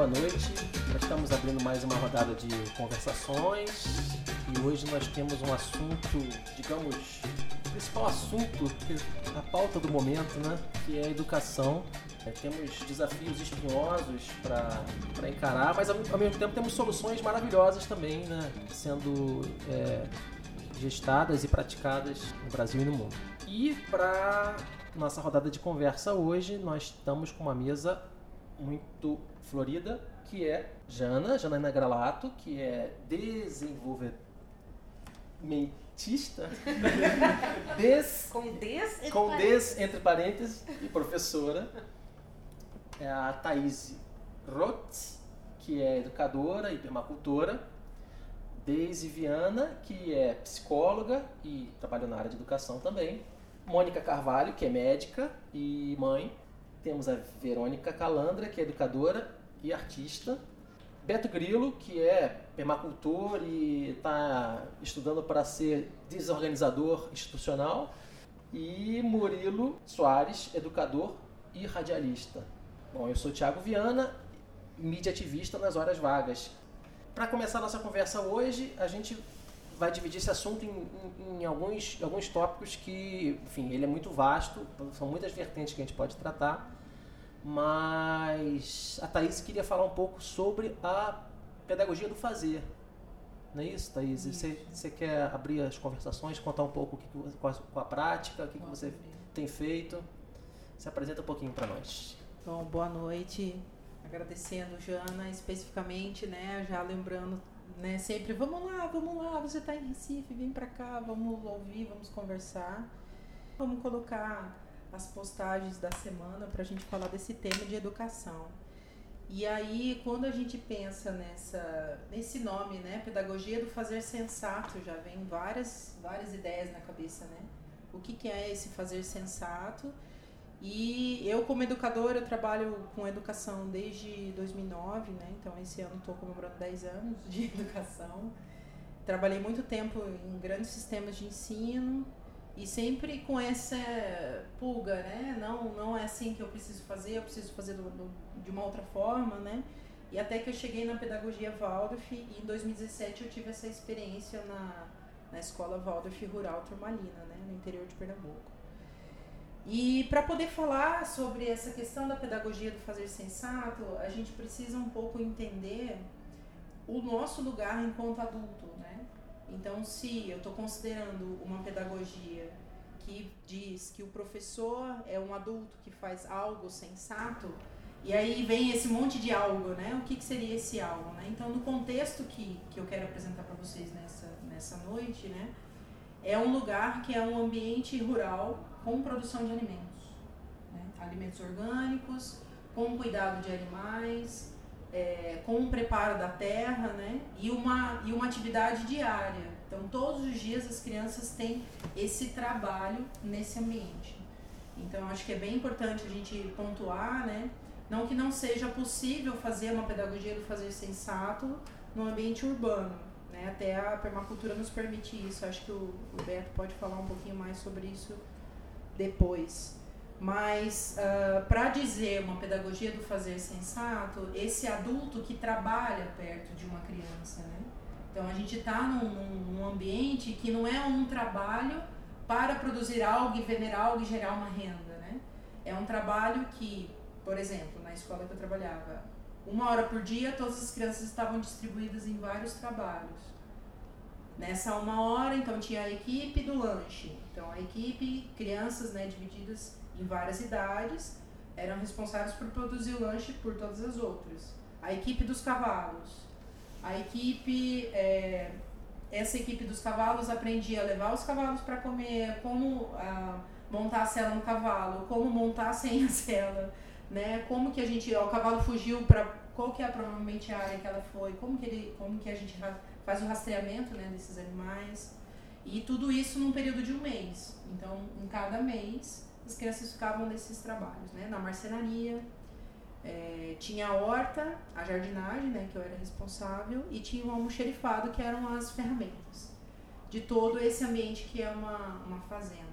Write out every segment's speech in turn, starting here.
boa noite. Nós estamos abrindo mais uma rodada de conversações e hoje nós temos um assunto, digamos, o principal assunto, a pauta do momento, né? Que é a educação. É, temos desafios espinhosos para encarar, mas ao, ao, mesmo tempo temos soluções maravilhosas também, né? Sendo é, gestadas e praticadas no Brasil e no mundo. E para nossa rodada de conversa hoje, nós estamos com uma mesa muito florida, que é Jana, Janaina Gralato, que é desenvolvimentista. des, com des, entre, com des entre parênteses, e professora. É a Thaís Rotz, que é educadora e permacultora. Deise Viana, que é psicóloga e trabalha na área de educação também. Mônica Carvalho, que é médica e mãe. Temos a Verônica Calandra, que é educadora e artista. Beto Grilo, que é permacultor e está estudando para ser desorganizador institucional. E Murilo Soares, educador e radialista. Bom, eu sou Thiago Viana, mídia ativista nas horas vagas. Para começar nossa conversa hoje, a gente vai dividir esse assunto em, em, em, alguns, alguns tópicos que, enfim, ele é muito vasto, são muitas vertentes que a gente pode tratar, mas a Thaís queria falar um pouco sobre a pedagogia do fazer. Não é isso, Thaís? Isso. Você, você quer abrir as conversações, contar um pouco o que, com, a, prática, o que, que você tem feito? Se apresenta um pouquinho para nós. Bom, boa noite. Agradecendo, Jana, especificamente, né, já lembrando né? Sempre, vamos lá, vamos lá, você está em Recife, vem para cá, vamos ouvir, vamos conversar. Vamos colocar as postagens da semana para a gente falar desse tema de educação. E aí, quando a gente pensa nessa, nesse nome, né, pedagogia do fazer sensato, já vem várias, várias ideias na cabeça, né? O que, que é esse fazer sensato? E eu, como educadora, eu trabalho com educação desde 2009, né? Então, esse ano estou comemorando 10 anos de educação. Trabalhei muito tempo em grandes sistemas de ensino e sempre com essa pulga, né? Não, não é assim que eu preciso fazer, eu preciso fazer do, do, de uma outra forma, né? E até que eu cheguei na pedagogia Waldorf e em 2017 eu tive essa experiência na, na escola Waldorf Rural Turmalina, né? No interior de Pernambuco. E para poder falar sobre essa questão da pedagogia do fazer sensato, a gente precisa um pouco entender o nosso lugar enquanto adulto, né? Então, se eu estou considerando uma pedagogia que diz que o professor é um adulto que faz algo sensato, e aí vem esse monte de algo, né? O que, que seria esse algo, né? Então, no contexto que, que eu quero apresentar para vocês nessa, nessa noite, né? É um lugar que é um ambiente rural com produção de alimentos. Né? Alimentos orgânicos, com cuidado de animais, é, com o preparo da terra né? e, uma, e uma atividade diária. Então, todos os dias as crianças têm esse trabalho nesse ambiente. Então, acho que é bem importante a gente pontuar, né? não que não seja possível fazer uma pedagogia do fazer sensato no ambiente urbano. Né? Até a permacultura nos permite isso. Acho que o, o Beto pode falar um pouquinho mais sobre isso depois. Mas uh, ah, para dizer uma pedagogia do fazer sensato, esse adulto que trabalha perto de uma criança, né? Então a gente está num, num, ambiente que não é um trabalho para produzir algo e vender algo e gerar uma renda, né? É um trabalho que, por exemplo, na escola que eu trabalhava, uma hora por dia todas as crianças estavam distribuídas em vários trabalhos. Nessa uma hora, então tinha a equipe do lanche, então, a equipe, crianças né, divididas em várias idades, eram responsáveis por produzir o lanche por todas as outras. A equipe dos cavalos. A equipe, é, essa equipe dos cavalos aprendia a levar os cavalos para comer, como a, montar a cela no cavalo, como montar sem a cela, né? Como que a gente, ó, o cavalo fugiu para qual que é provavelmente a área que ela foi, como que ele, como que a gente faz o rastreamento, né, desses animais. E tudo isso num período de um mês. Então, em cada mês, as crianças ficavam nesses trabalhos, né? Na marcenaria, é, tinha a horta, a jardinagem, né, que eu era responsável, e tinha o almoxerifado, que eram as ferramentas de todo esse ambiente que é uma, uma fazenda.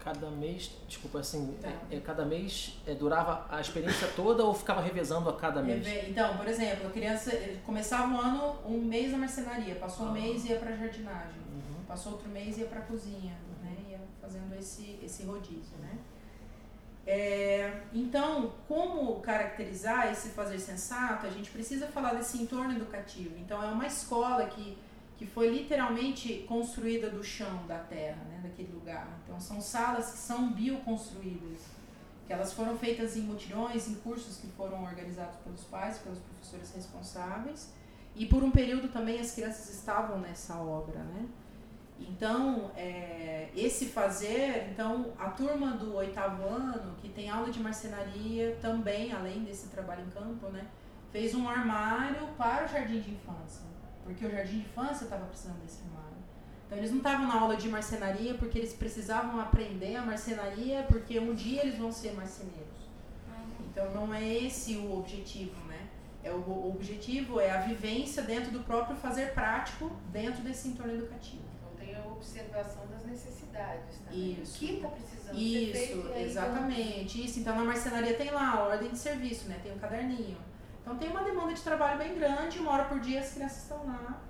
cada mês, desculpa, assim, Tá. é, é, cada mês é, durava a experiência toda ou ficava revezando a cada mês? Então, por exemplo, a criança começava o ano um mês na marcenaria, passou um Ah. mês e ia para jardinagem. Passou outro mês e ia para cozinha, né? Ia fazendo esse esse rodízio, né? É, então, como caracterizar esse fazer sensato? A gente precisa falar desse entorno educativo. Então, é uma escola que que foi literalmente construída do chão da terra, né, daquele lugar. Então, são salas que são bioconstruídas, que elas foram feitas em mutirões, em cursos que foram organizados pelos pais, pelos professores responsáveis, e por um período também as crianças estavam nessa obra, né? Então, é, esse fazer, então a turma do oitavo ano, que tem aula de marcenaria também, além desse trabalho em campo, né, fez um armário para o jardim de infância, porque o jardim de infância estava precisando desse armário. Então eles não estavam na aula de marcenaria porque eles precisavam aprender a marcenaria porque um dia eles vão ser marceneiros. Então não é esse o objetivo, né? É o, o objetivo é a vivência dentro do próprio fazer prático dentro desse entorno educativo. Então observação das necessidades também. Isso. O que está precisando ser feito. Isso, e aí exatamente. Isso. Então na marcenaria tem lá a ordem de serviço, né? Tem um caderninho. Então tem uma demanda de trabalho bem grande, uma hora por dia as crianças estão lá.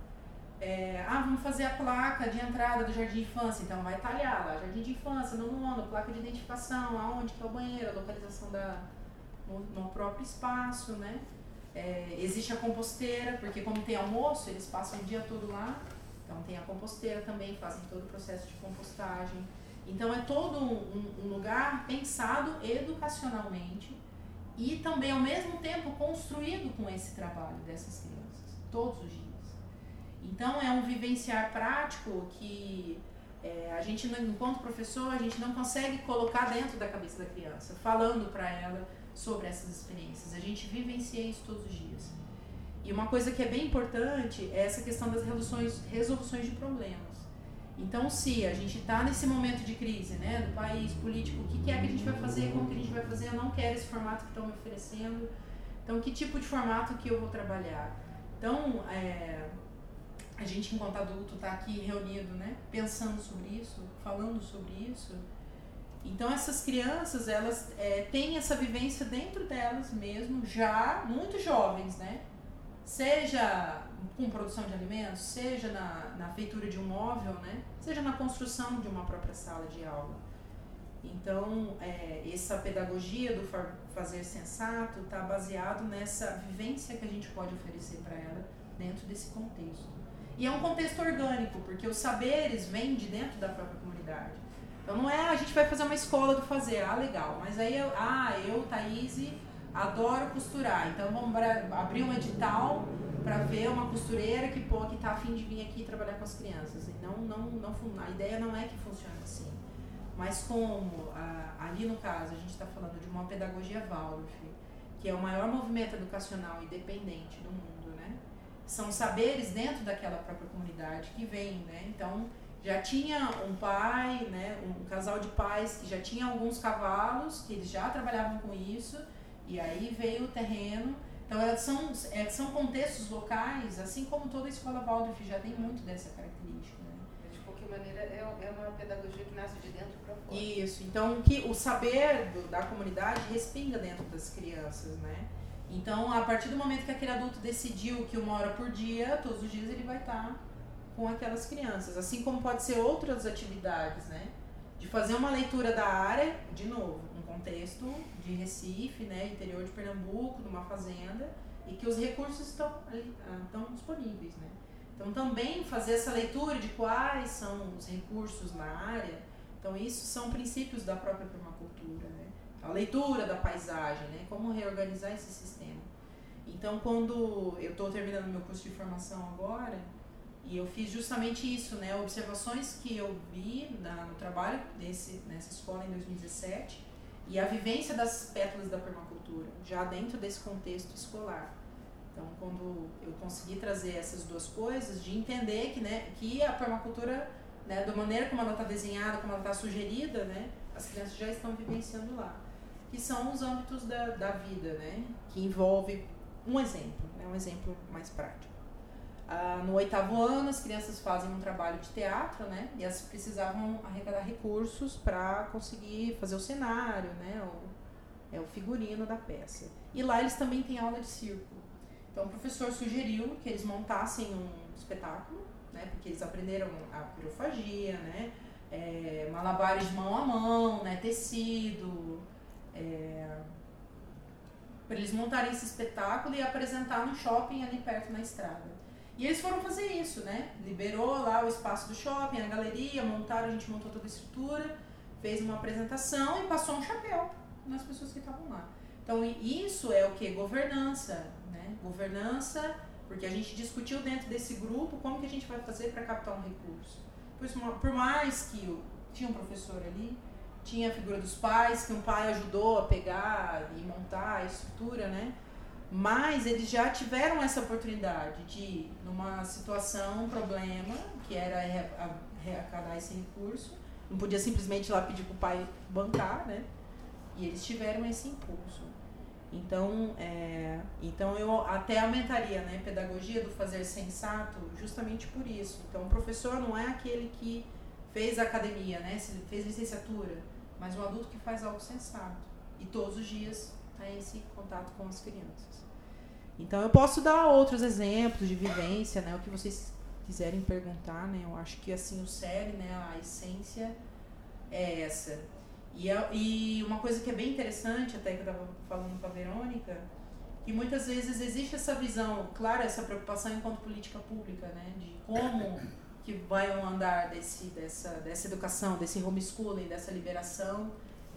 É, ah, vamos fazer a placa de entrada do jardim de infância, então vai talhar lá, jardim de infância, nono ano, placa de identificação, aonde que é o banheiro, a localização da, no, no próprio espaço, né? É, existe a composteira, porque como tem almoço, eles passam o dia todo lá, então tem a composteira também, fazem todo o processo de compostagem. Então é todo um, um- lugar pensado educacionalmente e também ao mesmo tempo construído com esse trabalho dessas crianças, todos os dias. Então é um vivenciar prático que é, a gente, enquanto professor, a gente não consegue colocar dentro da cabeça da criança, falando para ela sobre essas experiências. A gente vivencia isso todos os dias. E uma coisa que é bem importante é essa questão das resoluções, resoluções de problemas. Então, se a gente está nesse momento de crise, né, do país político, o que, que é que a gente vai fazer, como que a gente vai fazer, eu não quero esse formato que estão me oferecendo, então que tipo de formato que eu vou trabalhar? Então, é, a gente enquanto adulto está aqui reunido, né, pensando sobre isso, falando sobre isso. Então essas crianças, elas é, têm essa vivência dentro delas mesmo, já muito jovens, né? Seja com produção de alimentos, seja na, na feitura de um móvel, né? Seja na construção de uma própria sala de aula. Então, é, essa pedagogia do fa- fazer sensato está baseado nessa vivência que a gente pode oferecer para ela dentro desse contexto. E é um contexto orgânico, porque os saberes vêm de dentro da própria comunidade. Então não é a gente vai fazer uma escola do fazer, ah, legal, mas aí eu, ah, eu, Thaís, adoro costurar, então vamos abrir um edital para ver uma costureira que pô, que tá afim de vir aqui trabalhar com as crianças. E não, não, não, a ideia não é que funcione assim. Mas como ali no caso a gente está falando de uma pedagogia Waldorf, que é o maior movimento educacional independente do mundo, né? São saberes dentro daquela própria comunidade que vêm, né? Então já tinha um pai, né, um casal de pais que já tinha alguns cavalos, que eles já trabalhavam com isso, e aí veio o terreno. Então elas são, é, são contextos locais, assim como toda a escola Waldorf já tem muito dessa característica. Né? De qualquer maneira, é, é uma pedagogia que nasce de dentro para fora. Isso, então que o saber do- da comunidade respinga dentro das crianças, né? Então, a partir do momento que aquele adulto decidiu que uma hora por dia, todos os dias ele vai estar com aquelas crianças. Assim como pode ser outras atividades, né? De fazer uma leitura da área, de novo, contexto de Recife, né? Interior de Pernambuco, numa fazenda, e que os recursos estão ali, ah, estão disponíveis, né? Então, também fazer essa leitura de quais são os recursos na área. Então, isso são princípios da própria permacultura, né? A leitura da paisagem, né? Como reorganizar esse sistema. Então, quando eu estou terminando meu curso de formação agora, e eu fiz justamente isso, né? Observações que eu vi na, no trabalho desse, nessa escola em 2017 e a vivência das pétalas da permacultura, já dentro desse contexto escolar. Então, quando eu consegui trazer essas duas coisas, de entender que, né, que a permacultura, né, da maneira como ela está desenhada, como ela está sugerida, né, as crianças já estão vivenciando lá. Que são os âmbitos da, da vida, né, que envolve um exemplo, né, um exemplo mais prático. Ah, no oitavo ano, as crianças fazem um trabalho de teatro, né? E elas precisavam arrecadar recursos para conseguir fazer o cenário, né? O, é o figurino da peça. E lá eles também têm aula de circo. Então o professor sugeriu que eles montassem um espetáculo, né? Porque eles aprenderam a pirofagia, né? É, malabares de mão a mão, né? Tecido. É, para eles montarem esse espetáculo e apresentar no shopping ali perto na estrada. E eles foram fazer isso, né? Liberou lá o espaço do shopping, a galeria, montaram, a gente montou toda a estrutura, fez uma apresentação e passou um chapéu nas pessoas que estavam lá. Então isso é o que? Governança, né? Governança, porque a gente discutiu dentro desse grupo como que a gente vai fazer para captar um recurso. Por mais que tinha um professor ali, tinha a figura dos pais, que um pai ajudou a pegar e montar a estrutura, né? Mas eles já tiveram essa oportunidade de, numa situação, um problema, que era arrecadar esse recurso, não podia simplesmente ir lá pedir para o pai bancar, né? E eles tiveram esse impulso. Então, é, então eu até aumentaria né, pedagogia do fazer sensato justamente por isso. Então, o professor não é aquele que fez academia, né, fez licenciatura, mas um adulto que faz algo sensato. E todos os dias está esse contato com as crianças. Então eu posso dar outros exemplos de vivência, né? O que vocês quiserem perguntar, né? Eu acho que assim o série, né? A essência é essa. E, é, e uma coisa que é bem interessante, até que eu estava falando com a Verônica, que muitas vezes existe essa visão, claro, essa preocupação enquanto política pública, né? De como que vai um andar desse, dessa, dessa educação, desse homeschooling, dessa liberação,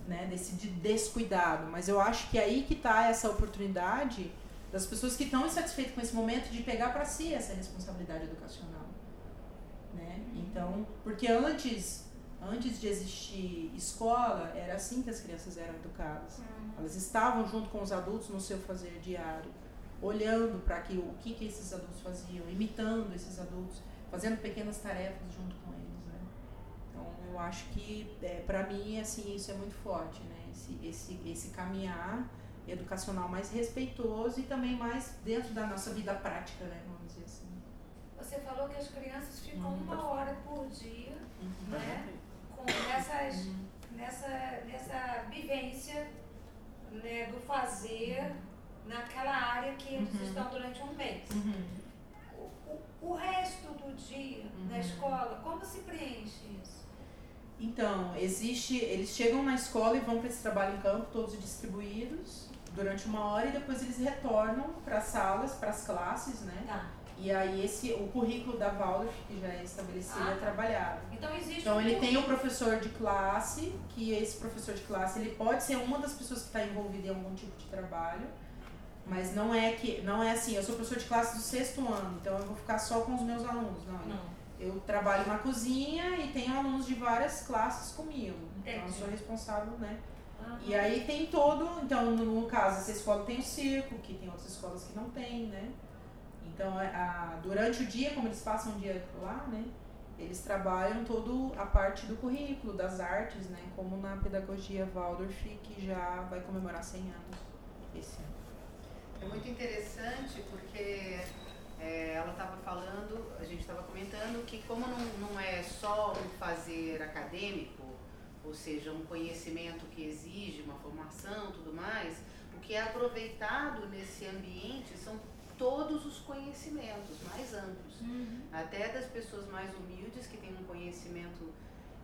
né? Desse de descuidado. Mas eu acho que é aí que está essa oportunidade das pessoas que estão insatisfeitas com esse momento de pegar para si essa responsabilidade educacional, né? Então, porque antes, antes de existir escola, era assim que as crianças eram educadas. Uhum. Elas estavam junto com os adultos no seu fazer diário, olhando para que o que que esses adultos faziam, imitando esses adultos, fazendo pequenas tarefas junto com eles, né? Então, eu acho que é, para mim assim isso é muito forte, né? Esse esse esse caminhar educacional mais respeitoso e também mais dentro da nossa vida prática, né? Vamos dizer assim. Você falou que as crianças ficam uhum. uma hora por dia, uhum. né? Com nessas, uhum. nessa, nessa vivência né, do fazer naquela área que eles uhum. estão durante um mês. Uhum. O, o, resto do dia na uhum. escola, como se preenche isso? Então, existe, eles chegam na escola e vão para esse trabalho em campo, todos distribuídos durante uma hora e depois eles retornam para as salas, para as classes, né? Tá. E aí esse o currículo da Waldorf, que já é estabelecido, ah, é trabalhado. Então existe Então ele tem um professor de classe, que esse professor de classe ele pode ser uma das pessoas que está envolvida em algum tipo de trabalho, mas não é que não é assim, eu sou professor de classe do sexto ano, então eu vou ficar só com os meus alunos, não. não. Eu trabalho na cozinha e tenho alunos de várias classes comigo. Entendi. Então eu sou responsável, né, e aí tem todo, então no caso essa escola tem o circo, que tem outras escolas que não tem, né? Então é, a, durante o dia, como eles passam o dia lá, né? Eles trabalham toda a parte do currículo, das artes, né? Como na pedagogia Waldorf, que já vai comemorar 100 anos esse ano. É muito interessante porque é, ela estava falando, a gente estava comentando que como não, não é só um fazer acadêmico, ou seja, um conhecimento que exige uma formação, tudo mais, o que é aproveitado nesse ambiente são todos os conhecimentos mais amplos, uhum. até das pessoas mais humildes que têm um conhecimento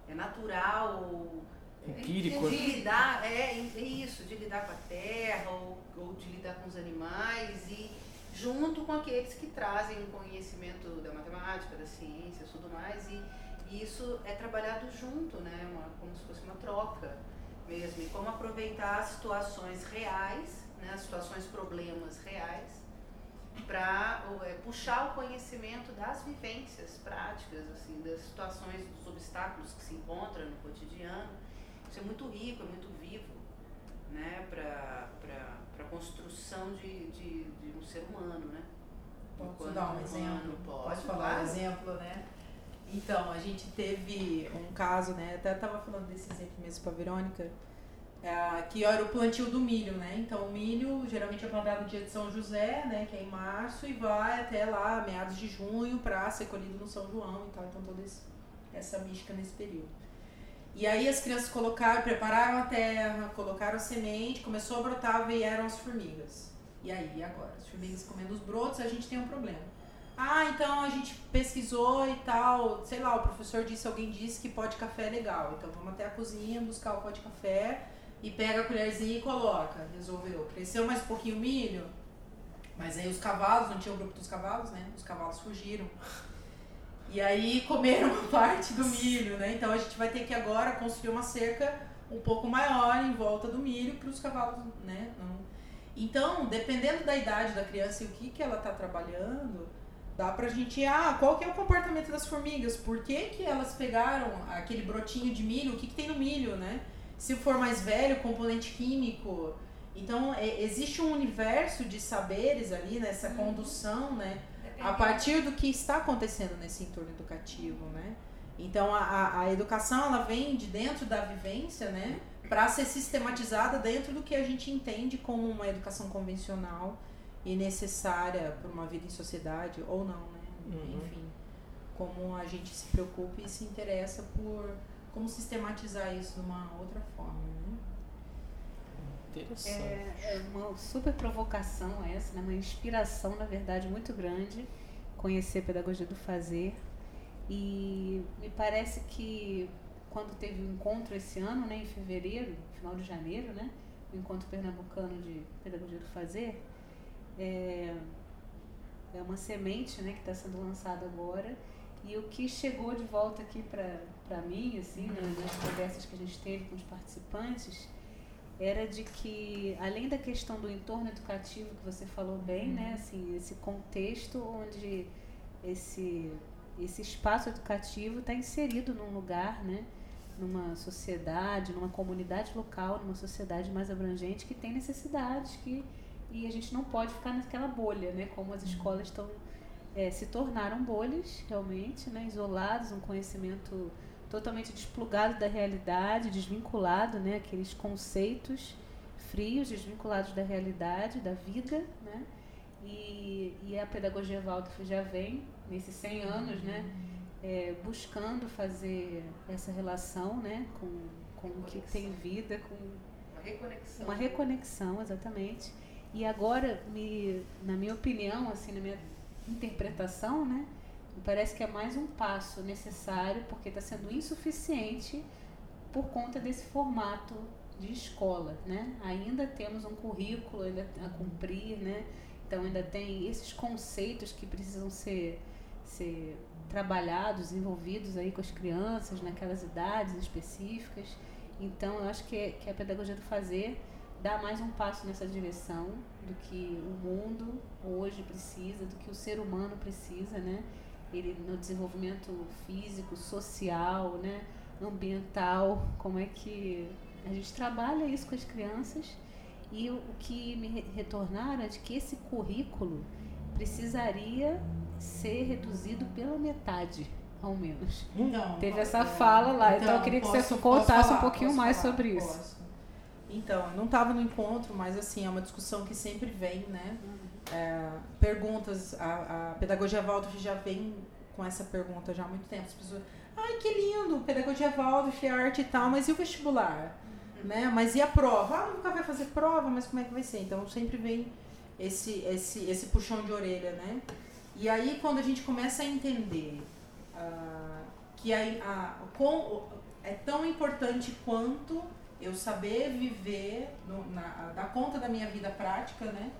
é, natural ou empírico, de lidar, é, é isso, de lidar com a terra ou, ou de lidar com os animais e junto com aqueles que trazem um conhecimento da matemática, das ciências, tudo mais e e isso é trabalhado junto, né? Uma, como se fosse uma troca mesmo. E como aproveitar as situações reais, né? as situações problemas reais, para é, puxar o conhecimento das vivências práticas, assim, das situações, dos obstáculos que se encontram no cotidiano. Isso é muito rico, é muito vivo né? para a construção de, de, de, um ser humano. Né? Posso dar um exemplo? Pode falar um exemplo, né? Então, a gente teve um caso, né? Até estava falando desse exemplo mesmo para a Verônica. é, que era o plantio do milho, né? Então o milho geralmente é plantado no dia de São José, né? Que é em março e vai até lá meados de junho para ser colhido no São João e tal. Então toda essa mística nesse período. E aí as crianças colocaram, prepararam a terra, colocaram a semente, começou a brotar, vieram as formigas. E aí, agora? As formigas comendo os brotos, a gente tem um problema. Ah, então a gente pesquisou e tal, sei lá, o professor disse, alguém disse que pó de café é legal. Então vamos até a cozinha buscar o pó de café e pega a colherzinha e coloca. Resolveu. Cresceu mais um pouquinho o milho, mas aí os cavalos, não tinha o grupo dos cavalos, né? Os cavalos fugiram. E aí comeram parte do milho, né? Então a gente vai ter que agora construir uma cerca um pouco maior em volta do milho para os cavalos, né? Não... Então, dependendo da idade da criança e o que, que ela está trabalhando, dá pra gente, ah, qual que é o comportamento das formigas? Por que, que elas pegaram aquele brotinho de milho? O que, que tem no milho, né? Se for mais velho, componente químico. Então, é, existe um universo de saberes ali nessa uhum. condução, né? a partir do que está acontecendo nesse entorno educativo, né? Então a, a educação ela vem de dentro da vivência, né? Para ser sistematizada dentro do que a gente entende como uma educação convencional e necessária para uma vida em sociedade ou não, né? Uhum. Enfim, como a gente se preocupa e se interessa por como sistematizar isso de uma outra forma, né? Interessante. É, é uma super provocação essa, né? uma inspiração, na verdade, muito grande conhecer a pedagogia do fazer. E me parece que quando teve o um encontro esse ano, né, em fevereiro, final de janeiro, né, o encontro pernambucano de pedagogia do fazer, é, é uma semente né, que está sendo lançada agora. E o que chegou de volta aqui para mim, assim, nas conversas que a gente teve com os participantes, era de que, além da questão do entorno educativo que você falou bem, né, uhum. né, assim, esse contexto onde esse, esse espaço educativo está inserido num lugar, né, numa sociedade, numa comunidade local, numa sociedade mais abrangente que tem necessidades que e a gente não pode ficar naquela bolha, né, como as escolas estão é, se tornaram bolhas realmente, né, isolados, um conhecimento totalmente desplugado da realidade, desvinculado, né, aqueles conceitos frios, desvinculados da realidade, da vida, né? E, e a pedagogia Waldorf já vem nesses 100 anos, né, é, buscando fazer essa relação, né, com, com o que tem vida, com uma reconexão. Uma reconexão, exatamente. E agora, me, na minha opinião, assim, na minha interpretação, né, me parece que é mais um passo necessário, porque está sendo insuficiente por conta desse formato de escola, né? Ainda temos um currículo ainda a cumprir, né? Então ainda tem esses conceitos que precisam ser, ser trabalhados, envolvidos aí com as crianças naquelas idades específicas. Então eu acho que, que a pedagogia do fazer dá mais um passo nessa direção do que o mundo hoje precisa, do que o ser humano precisa, né? ele no desenvolvimento físico, social, né, ambiental, como é que a gente trabalha isso com as crianças e o, que me retornaram é de que esse currículo precisaria ser reduzido pela metade, ao menos. Então, Teve essa é, fala lá, então, então eu queria que posso, você contasse falar, um pouquinho mais falar, sobre posso. Então, não estava no encontro, mas assim, é uma discussão que sempre vem, né? Uhum é, perguntas, a, a pedagogia Waldorf já vem com essa pergunta já há muito tempo. As pessoas, ai que lindo, pedagogia Waldorf, arte e tal, mas e o vestibular? Uhum. Né? Mas e a prova? Ah, nunca vai fazer prova, mas como é que vai ser? Então sempre vem esse, esse, esse puxão de orelha, né? E aí quando a gente começa a entender uh, que a, a, com, é tão importante quanto eu saber viver, no, na, dar conta da minha vida prática, né?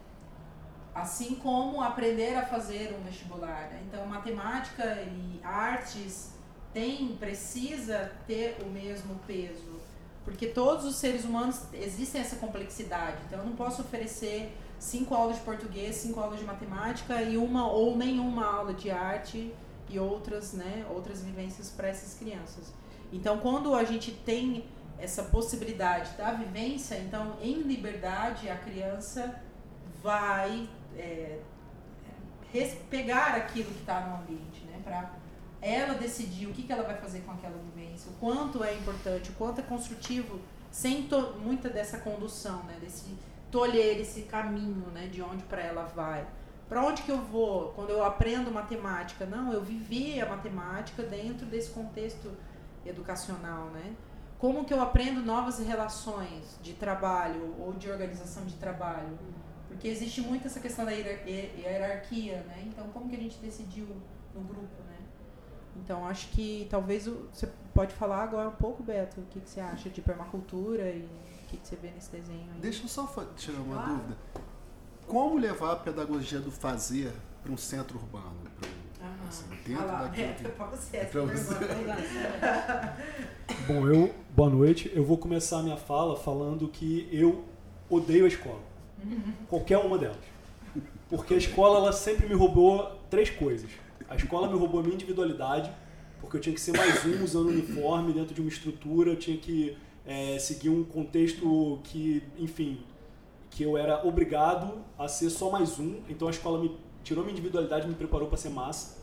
assim como aprender a fazer um vestibular. Né? Então, matemática e artes tem, precisa ter o mesmo peso, porque todos os seres humanos existem essa complexidade. Então, eu não posso oferecer cinco aulas de português, cinco aulas de matemática e uma ou nenhuma aula de arte e outras, né, outras vivências para essas crianças. Então, quando a gente tem essa possibilidade da vivência, então, em liberdade, a criança vai é, pegar aquilo que está no ambiente, né? Para ela decidir o que, que ela vai fazer com aquela vivência, o quanto é importante, o quanto é construtivo sem muita dessa condução, né? Desse tolher esse caminho, né? De onde para ela vai. Para onde que eu vou quando eu aprendo matemática? Não, eu vivi a matemática dentro desse contexto educacional, né? Como que eu aprendo novas relações de trabalho ou de organização de trabalho? Porque existe muito essa questão da hierarquia, né? Então, como que a gente decidiu no grupo, né? Então, acho que talvez você pode falar agora um pouco, Beto, o que, que você acha de permacultura e o que, que você vê nesse desenho aí. Deixa eu só tirar uma claro. dúvida. Como levar a pedagogia do fazer para um centro urbano? Assim, dentro ah daquilo que... É pra você. Bom, eu, boa noite. Eu vou começar a minha fala falando que eu odeio a escola. Qualquer uma delas. Porque a escola ela sempre me roubou três coisas. A escola me roubou a minha individualidade, porque eu tinha que ser mais um usando uniforme dentro de uma estrutura, eu tinha que é, seguir um contexto que, enfim, que eu era obrigado a ser só mais um. Então a escola me tirou minha individualidade, me preparou para ser massa.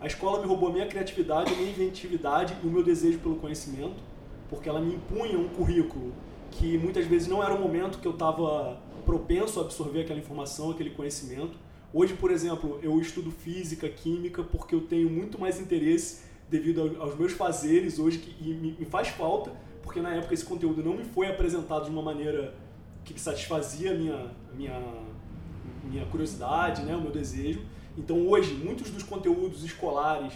A escola me roubou a minha criatividade, a minha inventividade e o meu desejo pelo conhecimento, porque ela me impunha um currículo que muitas vezes não era o momento que eu estava propenso a absorver aquela informação, aquele conhecimento. Hoje, por exemplo, eu estudo física, química, porque eu tenho muito mais interesse devido aos meus fazeres hoje, que, e me, faz falta, porque na época esse conteúdo não me foi apresentado de uma maneira que satisfazia a minha, minha, minha curiosidade, né, o meu desejo. Então hoje, muitos dos conteúdos escolares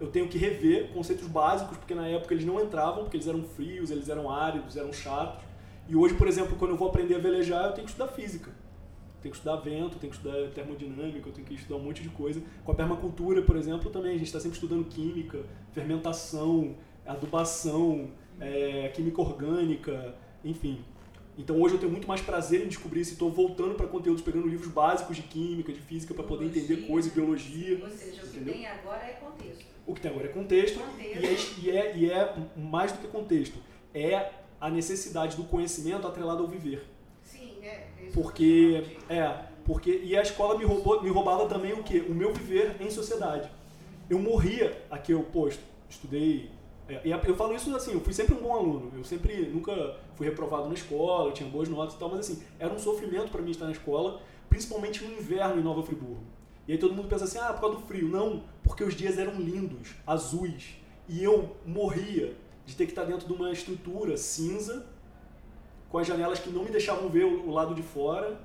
eu tenho que rever conceitos básicos, porque na época eles não entravam, porque eles eram frios, eles eram áridos, eram chatos. E hoje, por exemplo, quando eu vou aprender a velejar, eu tenho que estudar física. Tenho que estudar vento, tenho que estudar termodinâmica, eu tenho que estudar um monte de coisa. Com a permacultura, por exemplo, também a gente está sempre estudando química, fermentação, adubação, é, química orgânica, enfim. Então hoje eu tenho muito mais prazer em descobrir isso e estou voltando para conteúdos, pegando livros básicos de química, de física, para poder entender coisas, biologia. Ou seja, o que tem agora é contexto. O que tem agora é contexto, contexto. E, é, e, é, e é mais do que contexto. É a necessidade do conhecimento atrelado ao viver. Sim, é. Porque, é, porque, e a escola me, roubou, me roubava também o quê? O meu viver em sociedade. Eu morria aqui, eu, posto, estudei é, e eu falo isso assim, eu fui sempre um bom aluno. Eu sempre nunca fui reprovado na escola, eu tinha boas notas e tal, mas assim, era um sofrimento para mim estar na escola, principalmente no inverno em Nova Friburgo. E aí todo mundo pensa assim, ah, por causa do frio. Não, porque os dias eram lindos, azuis. E eu morria de ter que estar dentro de uma estrutura cinza, com as janelas que não me deixavam ver o lado de fora,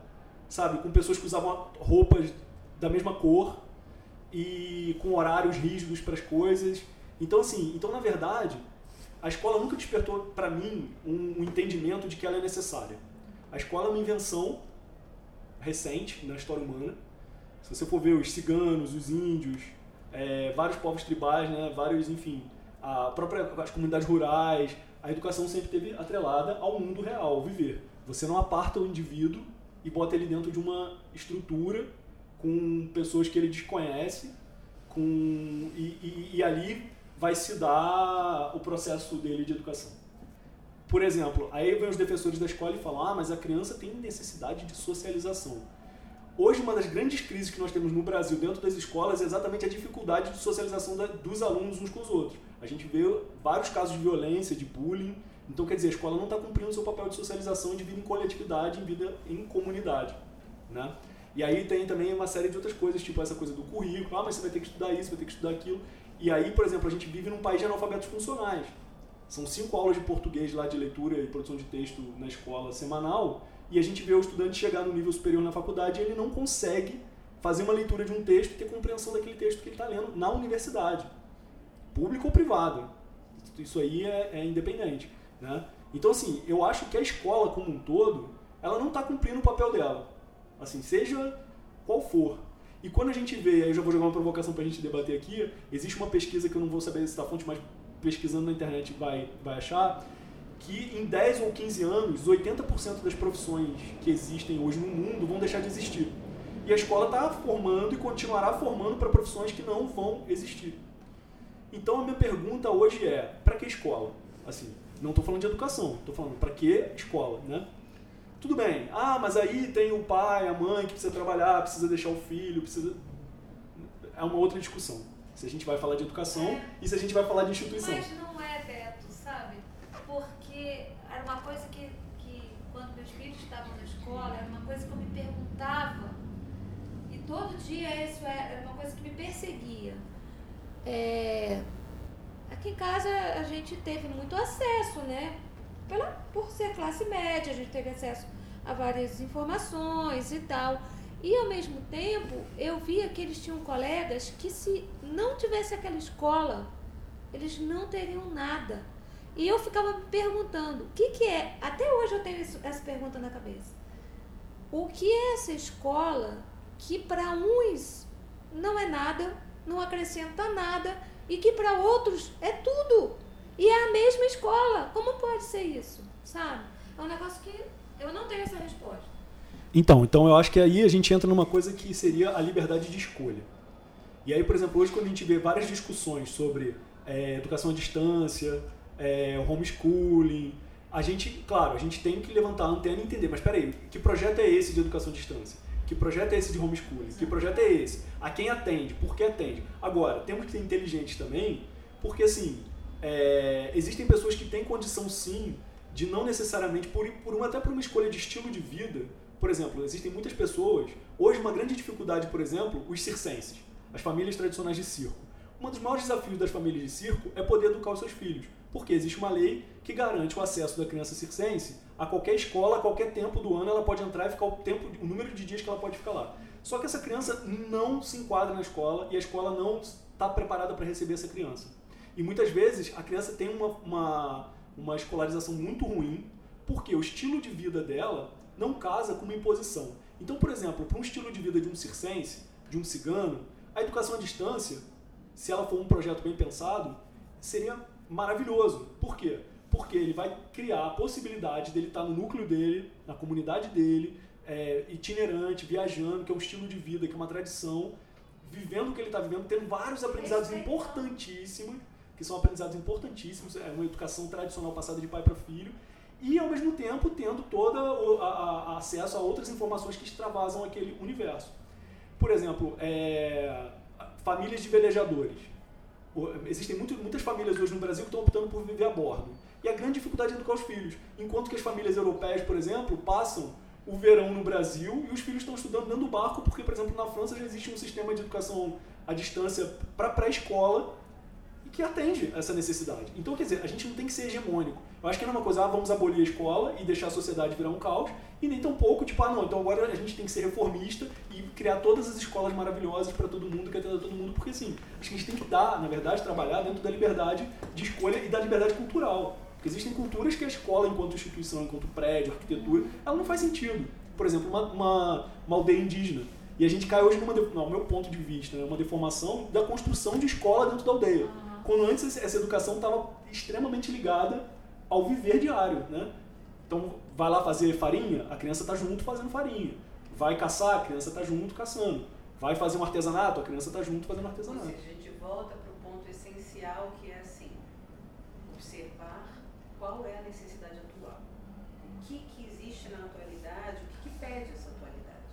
sabe? Com pessoas que usavam roupas da mesma cor e com horários rígidos para as coisas. Então, assim, então na verdade, a escola nunca despertou para mim um, um, entendimento de que ela é necessária. A escola é uma invenção recente na história humana. Se você for ver os ciganos, os índios, é, vários povos tribais, né, vários, enfim, a própria, as comunidades rurais, a educação sempre teve atrelada ao mundo real, ao viver. Você não aparta o indivíduo e bota ele dentro de uma estrutura com pessoas que ele desconhece, com, e, e, e ali vai se dar o processo dele de educação. Por exemplo, aí vem os defensores da escola e falam: ah, mas a criança tem necessidade de socialização. Hoje, uma das grandes crises que nós temos no Brasil dentro das escolas é exatamente a dificuldade de socialização da, dos alunos uns com os outros. A gente vê vários casos de violência, de bullying. Então, quer dizer, a escola não está cumprindo seu papel de socialização de vida em coletividade, em vida em comunidade. Né? E aí tem também uma série de outras coisas, tipo essa coisa do currículo. Ah, mas você vai ter que estudar isso, vai ter que estudar aquilo. E aí, por exemplo, a gente vive num país de analfabetos funcionais. São cinco aulas de português lá de leitura e produção de texto na escola semanal, e a gente vê o estudante chegar no nível superior na faculdade e ele não consegue fazer uma leitura de um texto e ter compreensão daquele texto que ele está lendo na universidade, público ou privado. Isso aí é, é independente. Né? Então, assim, eu acho que a escola como um todo, ela não está cumprindo o papel dela. Assim, seja qual for. E quando a gente vê, aí eu já vou jogar uma provocação para a gente debater aqui, existe uma pesquisa que eu não vou saber se está fonte, mas pesquisando na internet vai, vai achar, que em 10 ou 15 anos, 80% das profissões que existem hoje no mundo vão deixar de existir. E a escola está formando e continuará formando para profissões que não vão existir. Então a minha pergunta hoje é, para que escola? Assim, não estou falando de educação, estou falando para que escola, né? Tudo bem. Ah, mas aí tem o pai, a mãe que precisa trabalhar, precisa deixar o filho, precisa. É uma outra discussão. Se a gente vai falar de educação é. e se a gente vai falar de instituição. Mas não é, Beto, sabe? Porque era uma coisa estavam na escola, era uma coisa que eu me perguntava. E todo dia isso era uma coisa que me perseguia. É, aqui em casa a gente teve muito acesso, né? Pela, por ser classe média, a gente teve acesso a várias informações e tal. E ao mesmo tempo, eu via que eles tinham colegas que se não tivesse aquela escola, eles não teriam nada. E eu ficava me perguntando, o que, que é? Até hoje eu tenho essa pergunta na cabeça. O que é essa escola que para uns não é nada, não acrescenta nada, e que para outros é tudo? E é a mesma escola. Como pode ser isso? Sabe? É um negócio que eu não tenho essa resposta. Então, então eu acho que aí a gente entra numa coisa que seria a liberdade de escolha. E aí, por exemplo, hoje quando a gente vê várias discussões sobre é, educação à distância, é, homeschooling, a gente, claro, a gente tem que levantar a antena e entender, mas peraí, que projeto é esse de educação à distância? Que projeto é esse de homeschooling? Que projeto é esse? A quem atende? Por que atende? Agora, temos que ser inteligentes também, porque assim, é, existem pessoas que têm condição sim de não necessariamente, por, por uma, até por uma escolha de estilo de vida, por exemplo, existem muitas pessoas, hoje uma grande dificuldade, por exemplo, os circenses, as famílias tradicionais de circo. Um dos maiores desafios das famílias de circo é poder educar os seus filhos, porque existe uma lei que garante o acesso da criança circense a qualquer escola, a qualquer tempo do ano ela pode entrar e ficar o tempo, o número de dias que ela pode ficar lá. Só que essa criança não se enquadra na escola e a escola não está preparada para receber essa criança. E muitas vezes a criança tem uma, uma, uma escolarização muito ruim, porque o estilo de vida dela não casa com uma imposição. Então, por exemplo, para um estilo de vida de um circense, de um cigano, a educação à distância, se ela for um projeto bem pensado, seria maravilhoso. Por quê? Porque ele vai criar a possibilidade dele estar no núcleo dele, na comunidade dele, é, itinerante, viajando, que é um estilo de vida, que é uma tradição, vivendo o que ele está vivendo, tendo vários aprendizados importantíssimos, que são aprendizados importantíssimos, é uma educação tradicional passada de pai para filho, e ao mesmo tempo tendo todo o a, a acesso a outras informações que extravasam aquele universo. Por exemplo, é, famílias de velejadores. Existem muito, muitas famílias hoje no Brasil que estão optando por viver a bordo. E a grande dificuldade é educar os filhos. Enquanto que as famílias europeias, por exemplo, passam o verão no Brasil e os filhos estão estudando dentro do barco, porque, por exemplo, na França já existe um sistema de educação à distância para pré-escola que atende essa necessidade. Então, quer dizer, a gente não tem que ser hegemônico. Eu acho que não é uma coisa, ah, vamos abolir a escola e deixar a sociedade virar um caos, e nem tão pouco, tipo, ah, não, então agora a gente tem que ser reformista e criar todas as escolas maravilhosas para todo mundo, que atenda todo mundo, porque assim, acho que a gente tem que dar, na verdade, trabalhar dentro da liberdade de escolha e da liberdade cultural. Porque existem culturas que a escola, enquanto instituição, enquanto prédio, arquitetura, ela não faz sentido. Por exemplo, uma, uma, uma aldeia indígena. E a gente cai hoje numa, no meu ponto de vista, né, uma deformação da construção de escola dentro da aldeia. Quando antes essa educação estava extremamente ligada ao viver diário, né? Então, vai lá fazer farinha, a criança está junto fazendo farinha. Vai caçar, a criança está junto caçando. Vai fazer um artesanato, a criança está junto fazendo artesanato. Ou seja, a gente volta para o ponto essencial que é assim, observar qual é a necessidade atual. O que, que existe na atualidade, o que, que pede essa atualidade.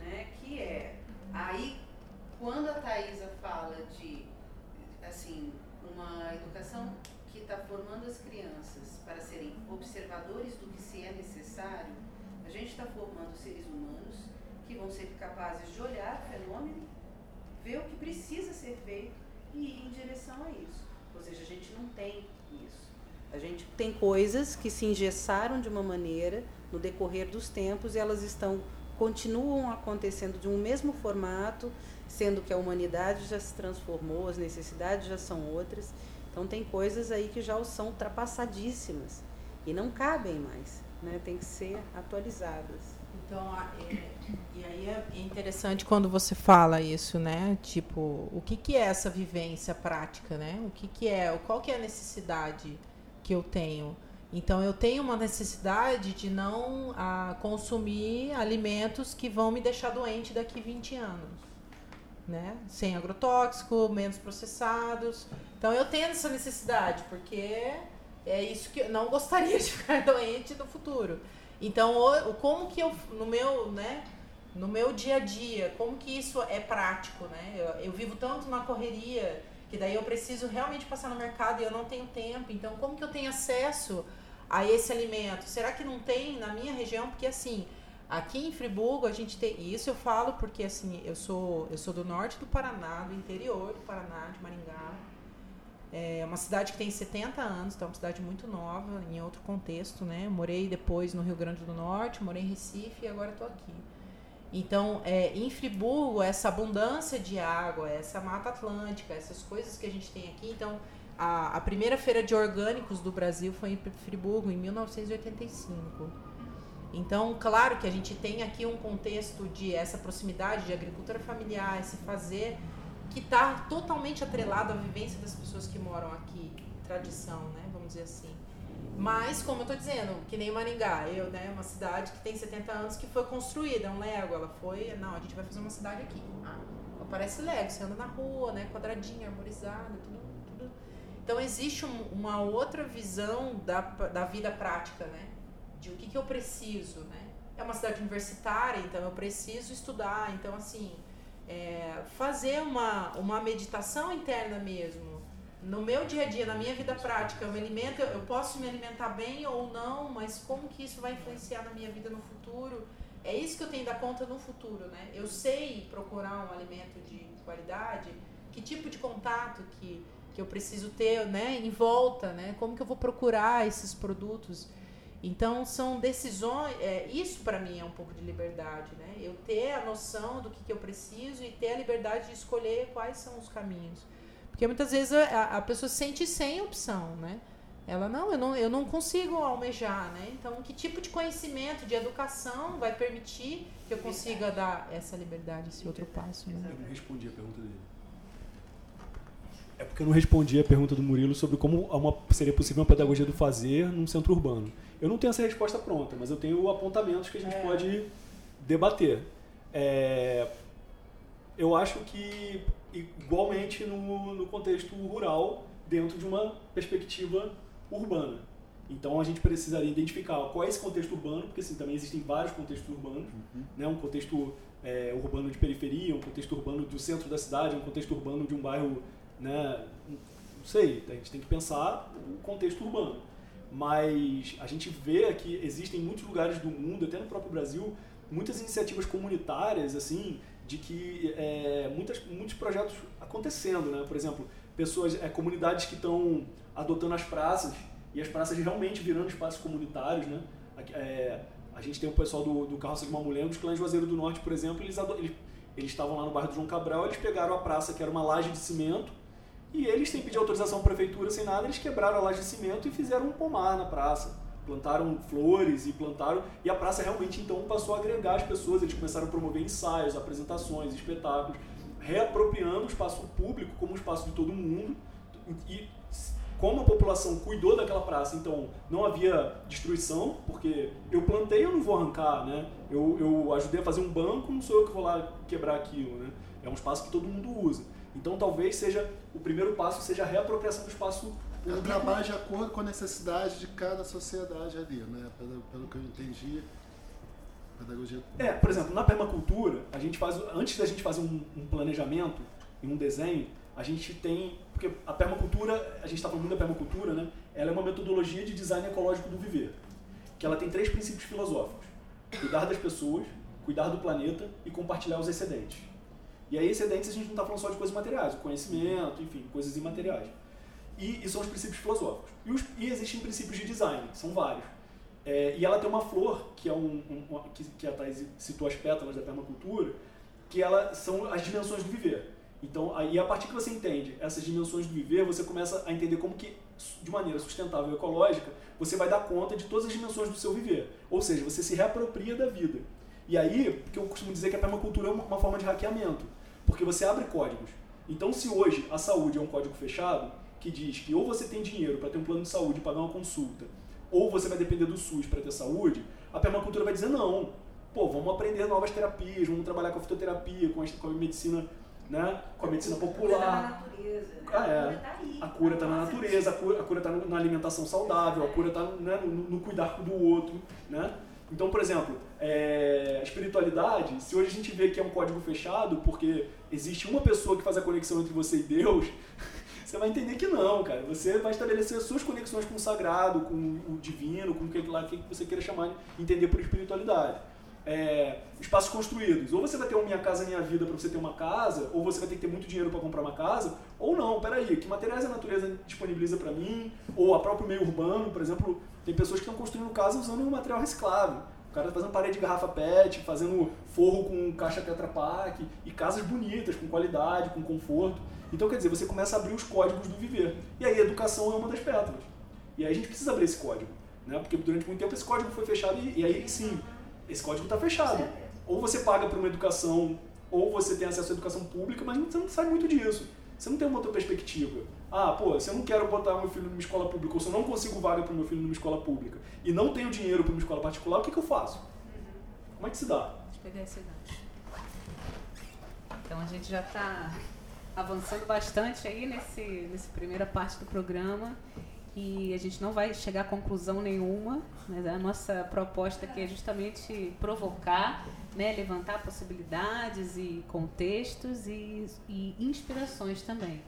Né? Que é, aí, quando a Thaisa fala de, assim, uma educação que está formando as crianças para serem observadores do que se é necessário, a gente está formando seres humanos que vão ser capazes de olhar o fenômeno, ver o que precisa ser feito e ir em direção a isso. Ou seja, a gente não tem isso. A gente tem coisas que se engessaram de uma maneira no decorrer dos tempos e elas estão continuam acontecendo de um mesmo formato, sendo que a humanidade já se transformou, as necessidades já são outras. Então tem coisas aí que já são ultrapassadíssimas e não cabem mais, né? Tem que ser atualizadas. Então, é, e aí é interessante quando você fala isso, né? Tipo, o que, que é essa vivência prática, né? O que, que é, qual que é a necessidade que eu tenho? Então, eu tenho uma necessidade de não a, ah, consumir alimentos que vão me deixar doente daqui 20 anos né? Sem agrotóxico, menos processados. Então eu tenho essa necessidade, porque é isso que eu não gostaria de ficar doente no futuro. Então, como que eu no meu, né, no meu dia a dia, como que isso é prático, né? Eu, eu vivo tanto na correria que daí eu preciso realmente passar no mercado e eu não tenho tempo. Então, como que eu tenho acesso a esse alimento? Será que não tem na minha região? Porque assim, aqui em Friburgo a gente tem. Isso eu falo porque assim, eu sou, eu sou do norte do Paraná, do interior do Paraná, de Maringá. É uma cidade que tem 70 anos, então é uma cidade muito nova, em outro contexto, né? Morei depois no Rio Grande do Norte, morei em Recife e agora estou aqui. Então, é, em Friburgo, essa abundância de água, essa mata atlântica, essas coisas que a gente tem aqui. Então, a, a primeira feira de orgânicos do Brasil foi em Friburgo, em 1985. Então, claro que a gente tem aqui um contexto de essa proximidade de agricultura familiar, esse fazer que está totalmente atrelado à vivência das pessoas que moram aqui, tradição, né? Vamos dizer assim. Mas, como eu estou dizendo, que nem Maringá, eu, né, uma cidade que tem 70 anos que foi construída, é um Lego, ela foi, não, a gente vai fazer uma cidade aqui. Ah, parece Lego, você anda na rua, né, quadradinha, arborizada, tudo, tudo. Então existe um, uma outra visão da, da vida prática, né, de o que, que eu preciso, né. É uma cidade universitária, então eu preciso estudar, então assim, é, fazer uma, uma meditação interna mesmo. No meu dia a dia, na minha vida prática, eu me alimento, eu posso me alimentar bem ou não, mas como que isso vai influenciar na minha vida no futuro? É isso que eu tenho dar conta no futuro, né? Eu sei procurar um alimento de qualidade, que tipo de contato que, que eu preciso ter, né, em volta, né? Como que eu vou procurar esses produtos? Então são decisões, é, isso para mim é um pouco de liberdade, né? Eu ter a noção do que, que eu preciso e ter a liberdade de escolher quais são os caminhos. Porque muitas vezes a, a pessoa se sente sem opção, né? Ela não eu, não, eu não consigo almejar, né? Então, que tipo de conhecimento, de educação vai permitir que eu consiga dar essa liberdade, esse outro passo? Né? Eu não respondi a pergunta dele. É porque eu não respondi a pergunta do Murilo sobre como uma, seria possível uma pedagogia do fazer num centro urbano. Eu não tenho essa resposta pronta, mas eu tenho apontamentos que a gente é. pode debater. É, eu acho que, igualmente no, no contexto rural, dentro de uma perspectiva urbana. Então a gente precisaria identificar qual é esse contexto urbano, porque assim, também existem vários contextos urbanos, uhum. né? um contexto é, urbano de periferia, um contexto urbano do centro da cidade, um contexto urbano de um bairro, né? não sei, a gente tem que pensar o contexto urbano mas a gente vê que existem muitos lugares do mundo, até no próprio Brasil, muitas iniciativas comunitárias, assim, de que é, muitas, muitos projetos acontecendo, né? Por exemplo, pessoas, é, comunidades que estão adotando as praças e as praças realmente virando espaços comunitários, né? É, a gente tem o pessoal do, do Carroça de Mulher, dos clãs Juazeiro do Norte, por exemplo, eles, eles, eles estavam lá no bairro do João Cabral, eles pegaram a praça, que era uma laje de cimento, e eles, sem pedir autorização à prefeitura, sem nada, eles quebraram a laje de cimento e fizeram um pomar na praça. Plantaram flores e plantaram. E a praça realmente então passou a agregar as pessoas. Eles começaram a promover ensaios, apresentações, espetáculos, reapropriando o espaço público como um espaço de todo mundo. E como a população cuidou daquela praça, então não havia destruição, porque eu plantei, eu não vou arrancar, né? Eu, eu ajudei a fazer um banco, não sou eu que vou lá quebrar aquilo, né? É um espaço que todo mundo usa. Então talvez seja o primeiro passo seja a reapropriação do espaço público. É trabalho de acordo com a necessidade de cada sociedade ali, né? Pelo, pelo que eu entendi. Pedagogia. É, por exemplo, na permacultura, a gente faz antes da gente fazer um, um planejamento e um desenho, a gente tem porque a permacultura, a gente está falando da permacultura, né? Ela é uma metodologia de design ecológico do viver, que ela tem três princípios filosóficos: cuidar das pessoas, cuidar do planeta e compartilhar os excedentes. E aí, excedentes, a gente não está falando só de coisas materiais, conhecimento, enfim, coisas imateriais. E, e são os princípios filosóficos. E, os, e, existem princípios de design, são vários. É, e ela tem uma flor, que é um, um, que, que a Thais citou as pétalas da permacultura, que ela são as dimensões do viver. Então, aí, a partir que você entende essas dimensões do viver, você começa a entender como que, de maneira sustentável e ecológica, você vai dar conta de todas as dimensões do seu viver. Ou seja, você se reapropria da vida. E aí, que eu costumo dizer que a permacultura é uma, forma de hackeamento, porque você abre códigos. Então, se hoje a saúde é um código fechado, que diz que ou você tem dinheiro para ter um plano de saúde e pagar uma consulta, ou você vai depender do SUS para ter saúde, a permacultura vai dizer não. Pô, vamos aprender novas terapias, vamos trabalhar com a fitoterapia, com a, com a medicina, né, com a medicina popular. A cura está na natureza. Né? Ah, é. A cura está na natureza, a cura está na alimentação saudável, a cura está né, no, no cuidar do outro, né? Então, por exemplo, é, espiritualidade, se hoje a gente vê que é um código fechado, porque existe uma pessoa que faz a conexão entre você e Deus, você vai entender que não, cara. Você vai estabelecer suas conexões com o sagrado, com o divino, com o que, lá, que você queira chamar, entender por espiritualidade. É, espaços construídos. Ou você vai ter um Minha Casa Minha Vida para você ter uma casa, ou você vai ter que ter muito dinheiro para comprar uma casa, ou não, peraí, que materiais a natureza disponibiliza para mim, ou a próprio meio urbano, por exemplo, tem pessoas que estão construindo casa usando um material reciclável. O cara tá fazendo parede de garrafa PET, fazendo forro com caixa Tetra Pak, e casas bonitas, com qualidade, com conforto. Então, quer dizer, você começa a abrir os códigos do viver. E aí a educação é uma das pétalas. E aí a gente precisa abrir esse código. Né? Porque durante muito tempo esse código foi fechado e, e aí sim, esse código está fechado. Ou você paga por uma educação, ou você tem acesso à educação pública, mas você não sabe muito disso. Você não tem uma outra perspectiva. Ah, pô, se eu não quero botar meu filho numa escola pública, ou se eu não consigo vaga para o meu filho numa escola pública, e não tenho dinheiro para uma escola particular, o que, que eu faço? Como é que se dá? Pegar esse gancho. Então a gente já está avançando bastante aí nesse, nessa primeira parte do programa e a gente não vai chegar a conclusão nenhuma, mas a nossa proposta aqui é justamente provocar, né, levantar possibilidades e contextos e, e inspirações também.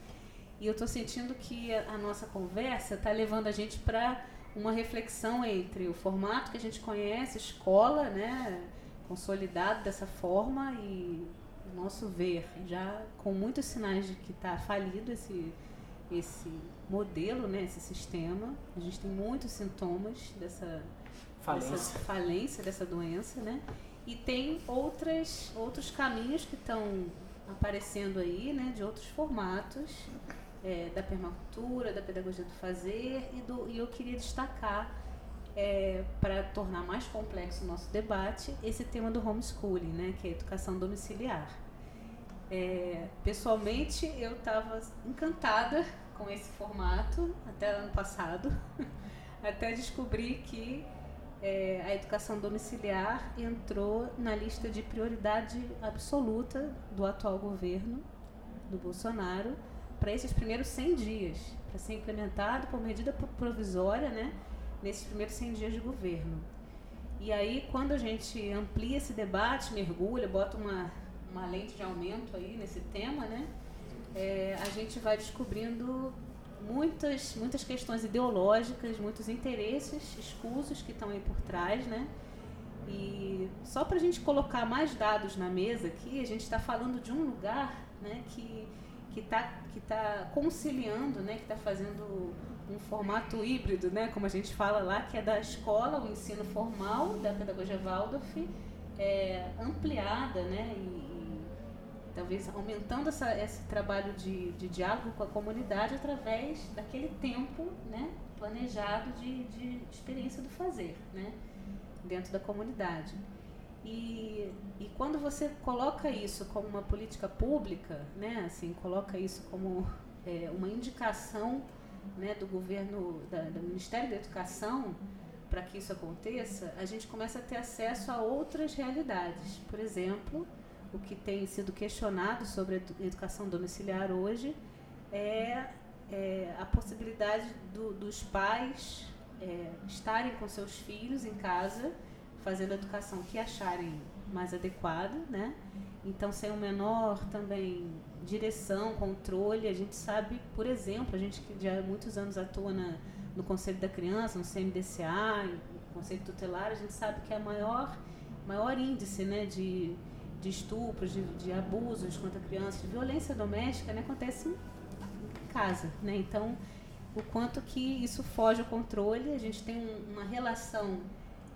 E eu estou sentindo que a, a nossa conversa está levando a gente para uma reflexão entre o formato que a gente conhece, escola, né, consolidado dessa forma e nosso ver, já com muitos sinais de que está falido esse, esse modelo, né, esse sistema. A gente tem muitos sintomas dessa falência, dessa, falência, dessa doença, né? E tem outras, outros caminhos que estão aparecendo aí, né, de outros formatos, é, da permacultura, da pedagogia do fazer, e, do, e eu queria destacar, é, para tornar mais complexo o nosso debate, esse tema do homeschooling, né, que é a educação domiciliar. É, pessoalmente, eu estava encantada com esse formato até ano passado, até descobrir que é, a educação domiciliar entrou na lista de prioridade absoluta do atual governo, do Bolsonaro, para esses primeiros 100 dias, para ser implementado por medida provisória, né, nesses primeiros 100 dias de governo. E aí, quando a gente amplia esse debate, mergulha, bota uma uma lente de aumento aí nesse tema, né? É, a gente vai descobrindo muitas, muitas questões ideológicas, muitos interesses escusos que estão aí por trás, né? E só para a gente colocar mais dados na mesa aqui, a gente está falando de um lugar né, que que está que tá conciliando, né, que está fazendo um formato híbrido, né, como a gente fala lá, que é da escola, o ensino formal da pedagogia Waldorf, é, ampliada né, e, talvez aumentando essa, esse trabalho de, de diálogo com a comunidade através daquele tempo né, planejado de, de experiência do fazer né, dentro da comunidade. E, e quando você coloca isso como uma política pública, né, assim, coloca isso como é, uma indicação né, do governo, da, do Ministério da Educação, para que isso aconteça, a gente começa a ter acesso a outras realidades. Por exemplo, o que tem sido questionado sobre a educação domiciliar hoje é, é a possibilidade do, dos pais é, estarem com seus filhos em casa, fazendo a educação que acharem mais adequada, né? Então, sem o menor também direção, controle, a gente sabe, por exemplo, a gente que já há muitos anos atua na, no Conselho da Criança, no CMDCA, no Conselho Tutelar, a gente sabe que é a maior, maior índice né, de, de estupros, de, de abusos contra crianças, de violência doméstica, né, acontece em casa, né? Então, o quanto que isso foge ao controle, a gente tem um, uma relação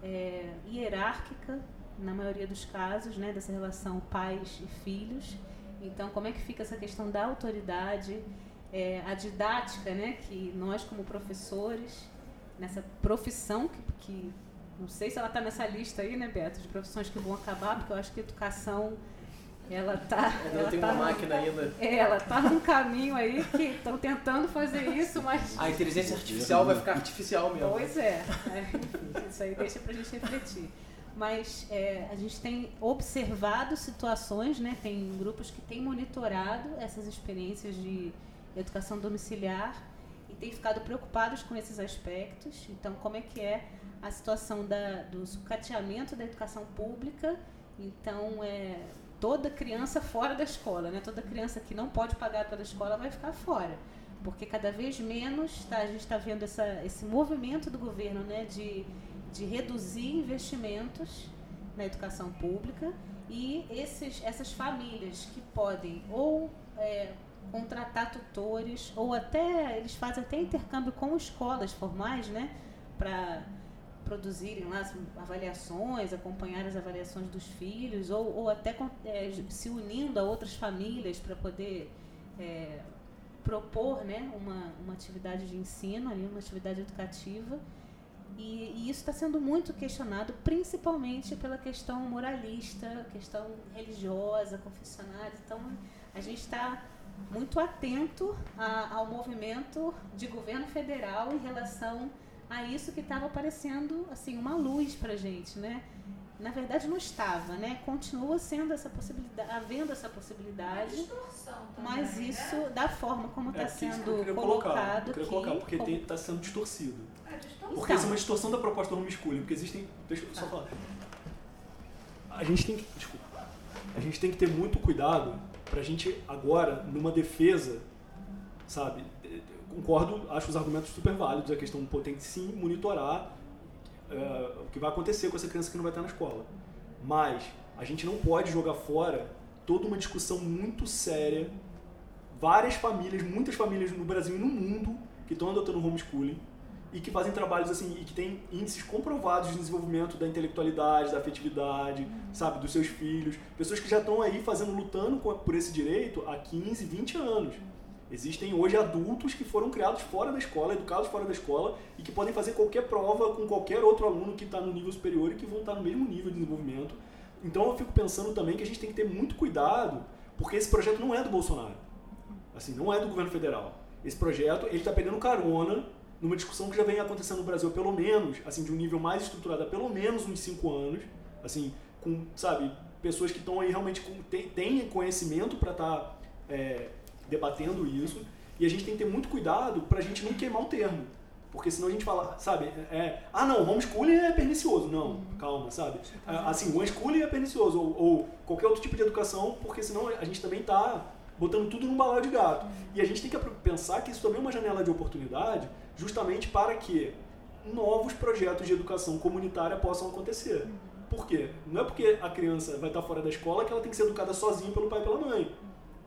é, hierárquica na maioria dos casos, né, dessa relação pais e filhos. Então, como é que fica essa questão da autoridade, é, a didática, né, que nós como professores nessa profissão que, que não sei se ela está nessa lista aí, né, Beto, de profissões que vão acabar, porque eu acho que a educação ela tá. Ela, ela tem tá uma máquina ainda. É, ela tá num caminho aí que estão tentando fazer isso, mas. A inteligência artificial vai ficar artificial mesmo. Pois é. é isso aí deixa pra gente refletir. Mas é, a gente tem observado situações, né? Tem grupos que têm monitorado essas experiências de educação domiciliar e têm ficado preocupados com esses aspectos. Então, como é que é a situação da, do sucateamento da educação pública. Então, é, toda criança fora da escola, né? toda criança que não pode pagar pela escola vai ficar fora. porque cada vez menos tá, a gente está vendo essa, esse movimento do governo né, de, de reduzir investimentos na educação pública e esses, essas famílias que podem ou é, contratar tutores ou até eles fazem até intercâmbio com escolas formais, né, para produzirem lá avaliações, acompanhar as avaliações dos filhos ou, ou até é, se unindo a outras famílias para poder é, propor, né, uma, uma atividade de ensino ali, uma atividade educativa. E, e isso está sendo muito questionado, principalmente pela questão moralista, questão religiosa, confessionária. Então, a gente está muito atento a, ao movimento de governo federal em relação a isso que estava aparecendo assim uma luz para gente, né? Na verdade não estava, né? Continua sendo essa possibilidade, havendo essa possibilidade, também, mas né? isso da forma como está É, que sendo eu queria colocado colocar, eu queria aqui, colocar, porque como- está sendo distorcido. É distorção. Porque isso é uma distorção da proposta do homeschooling, porque existem. Deixa eu só falar. A gente tem que. Desculpa. A gente tem que ter muito cuidado pra gente agora, numa defesa, sabe? Concordo, acho os argumentos super válidos, a questão tem que sim monitorar eh, o que vai acontecer com essa criança que não vai estar na escola. Mas a gente não pode jogar fora toda uma discussão muito séria, várias famílias, muitas famílias no Brasil e no mundo que estão adotando homeschooling e que fazem trabalhos assim e que têm índices comprovados de desenvolvimento da intelectualidade, da afetividade, sabe, dos seus filhos, pessoas que já estão aí fazendo lutando por esse direito há 15, 20 anos. Existem hoje adultos que foram criados fora da escola, educados fora da escola e que podem fazer qualquer prova com qualquer outro aluno que está no nível superior e que vão estar no mesmo nível de desenvolvimento. Então eu fico pensando também que a gente tem que ter muito cuidado, porque esse projeto não é do Bolsonaro. Assim, não é do governo federal. Esse projeto, ele está pegando carona numa discussão que já vem acontecendo no Brasil pelo menos, assim, de um nível mais estruturado há pelo menos uns cinco anos, assim, com, sabe, pessoas que estão aí realmente com, têm, conhecimento para estar debatendo isso, e a gente tem que ter muito cuidado para a gente não queimar um termo. Porque senão a gente fala, sabe, é, ah não, homeschooling é pernicioso. Não, calma, sabe? Ah, Assim, o homeschooling é pernicioso, ou, ou qualquer outro tipo de educação, porque senão a gente também está botando tudo num balaio de gato. E a gente tem que pensar que isso também é uma janela de oportunidade, justamente para que novos projetos de educação comunitária possam acontecer. Por quê? Não é porque a criança vai estar fora da escola que ela tem que ser educada sozinha pelo pai e pela mãe.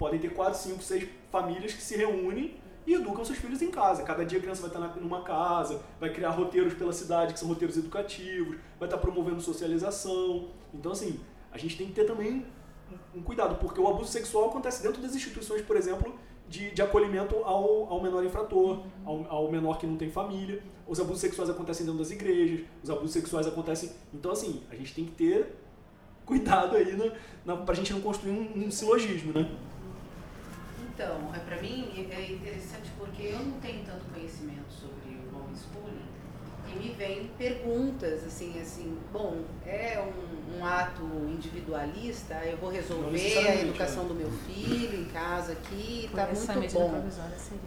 Podem ter quatro, cinco, seis famílias que se reúnem e educam seus filhos em casa. Cada dia a criança vai estar numa casa, vai criar roteiros pela cidade, que são roteiros educativos, vai estar promovendo socialização. Então, assim, a gente tem que ter também um cuidado, porque o abuso sexual acontece dentro das instituições, por exemplo, de, de acolhimento ao, ao menor infrator, ao, ao menor que não tem família. Os abusos sexuais acontecem dentro das igrejas, os abusos sexuais acontecem. Então, assim, a gente tem que ter cuidado aí na, na, pra gente não construir um, um silogismo, né? Então, é, para mim é interessante porque eu não tenho tanto conhecimento sobre o homeschooling e me vêm perguntas assim, assim, bom, é um, um ato individualista, eu vou resolver a necessariamente, educação do meu filho em casa aqui, Por tá essa muito bom.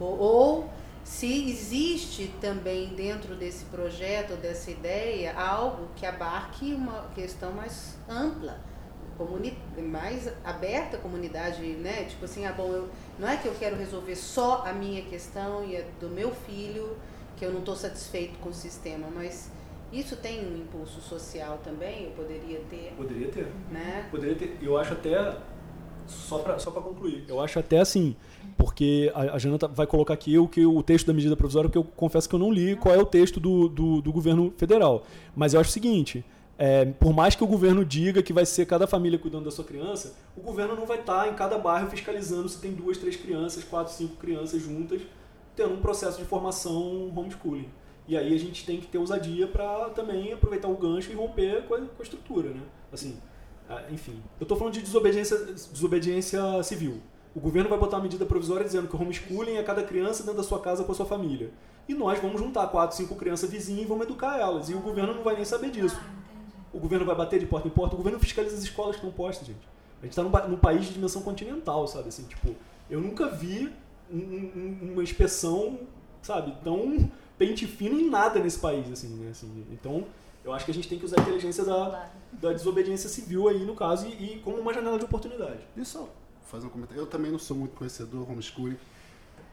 Ou, ou se existe também dentro desse projeto, dessa ideia, algo que abarque uma questão mais ampla, comuni mais aberta à comunidade, né? Tipo assim, ah, bom, eu, não é que eu quero resolver só a minha questão e a do meu filho, que eu não estou satisfeito com o sistema, mas isso tem um impulso social também, eu poderia ter, Poderia ter. né? Poderia ter. Eu acho até. Só pra, só pra concluir. Eu acho até assim, porque a, a Jana vai colocar aqui o, que, o texto da medida provisória, que eu confesso que eu não li qual é o texto do, do, do governo federal. Mas eu acho o seguinte. É, por mais que o governo diga que vai ser cada família cuidando da sua criança, o governo não vai estar em cada bairro fiscalizando se tem duas, três crianças, quatro, cinco crianças juntas, tendo um processo de formação homeschooling. E aí a gente tem que ter ousadia para também aproveitar o gancho e romper com a, com a estrutura, né? Assim, enfim. Eu estou falando de desobediência, desobediência civil. O governo vai botar uma medida provisória dizendo que o homeschooling é cada criança dentro da sua casa com a sua família. E nós vamos juntar quatro, cinco crianças vizinhas e vamos educar elas. E o governo não vai nem saber disso. O governo vai bater de porta em porta. O governo fiscaliza as escolas que estão postas, gente. A gente está num, num país de dimensão continental, sabe? Assim, tipo, eu nunca vi um- um- uma inspeção, sabe, tão pente fino em nada nesse país, assim, né? Assim, então, eu acho que a gente tem que usar a inteligência da, da desobediência civil aí, no caso, e, e como uma janela de oportunidade. Só fazer um comentário. Eu também não sou muito conhecedor homeschooling.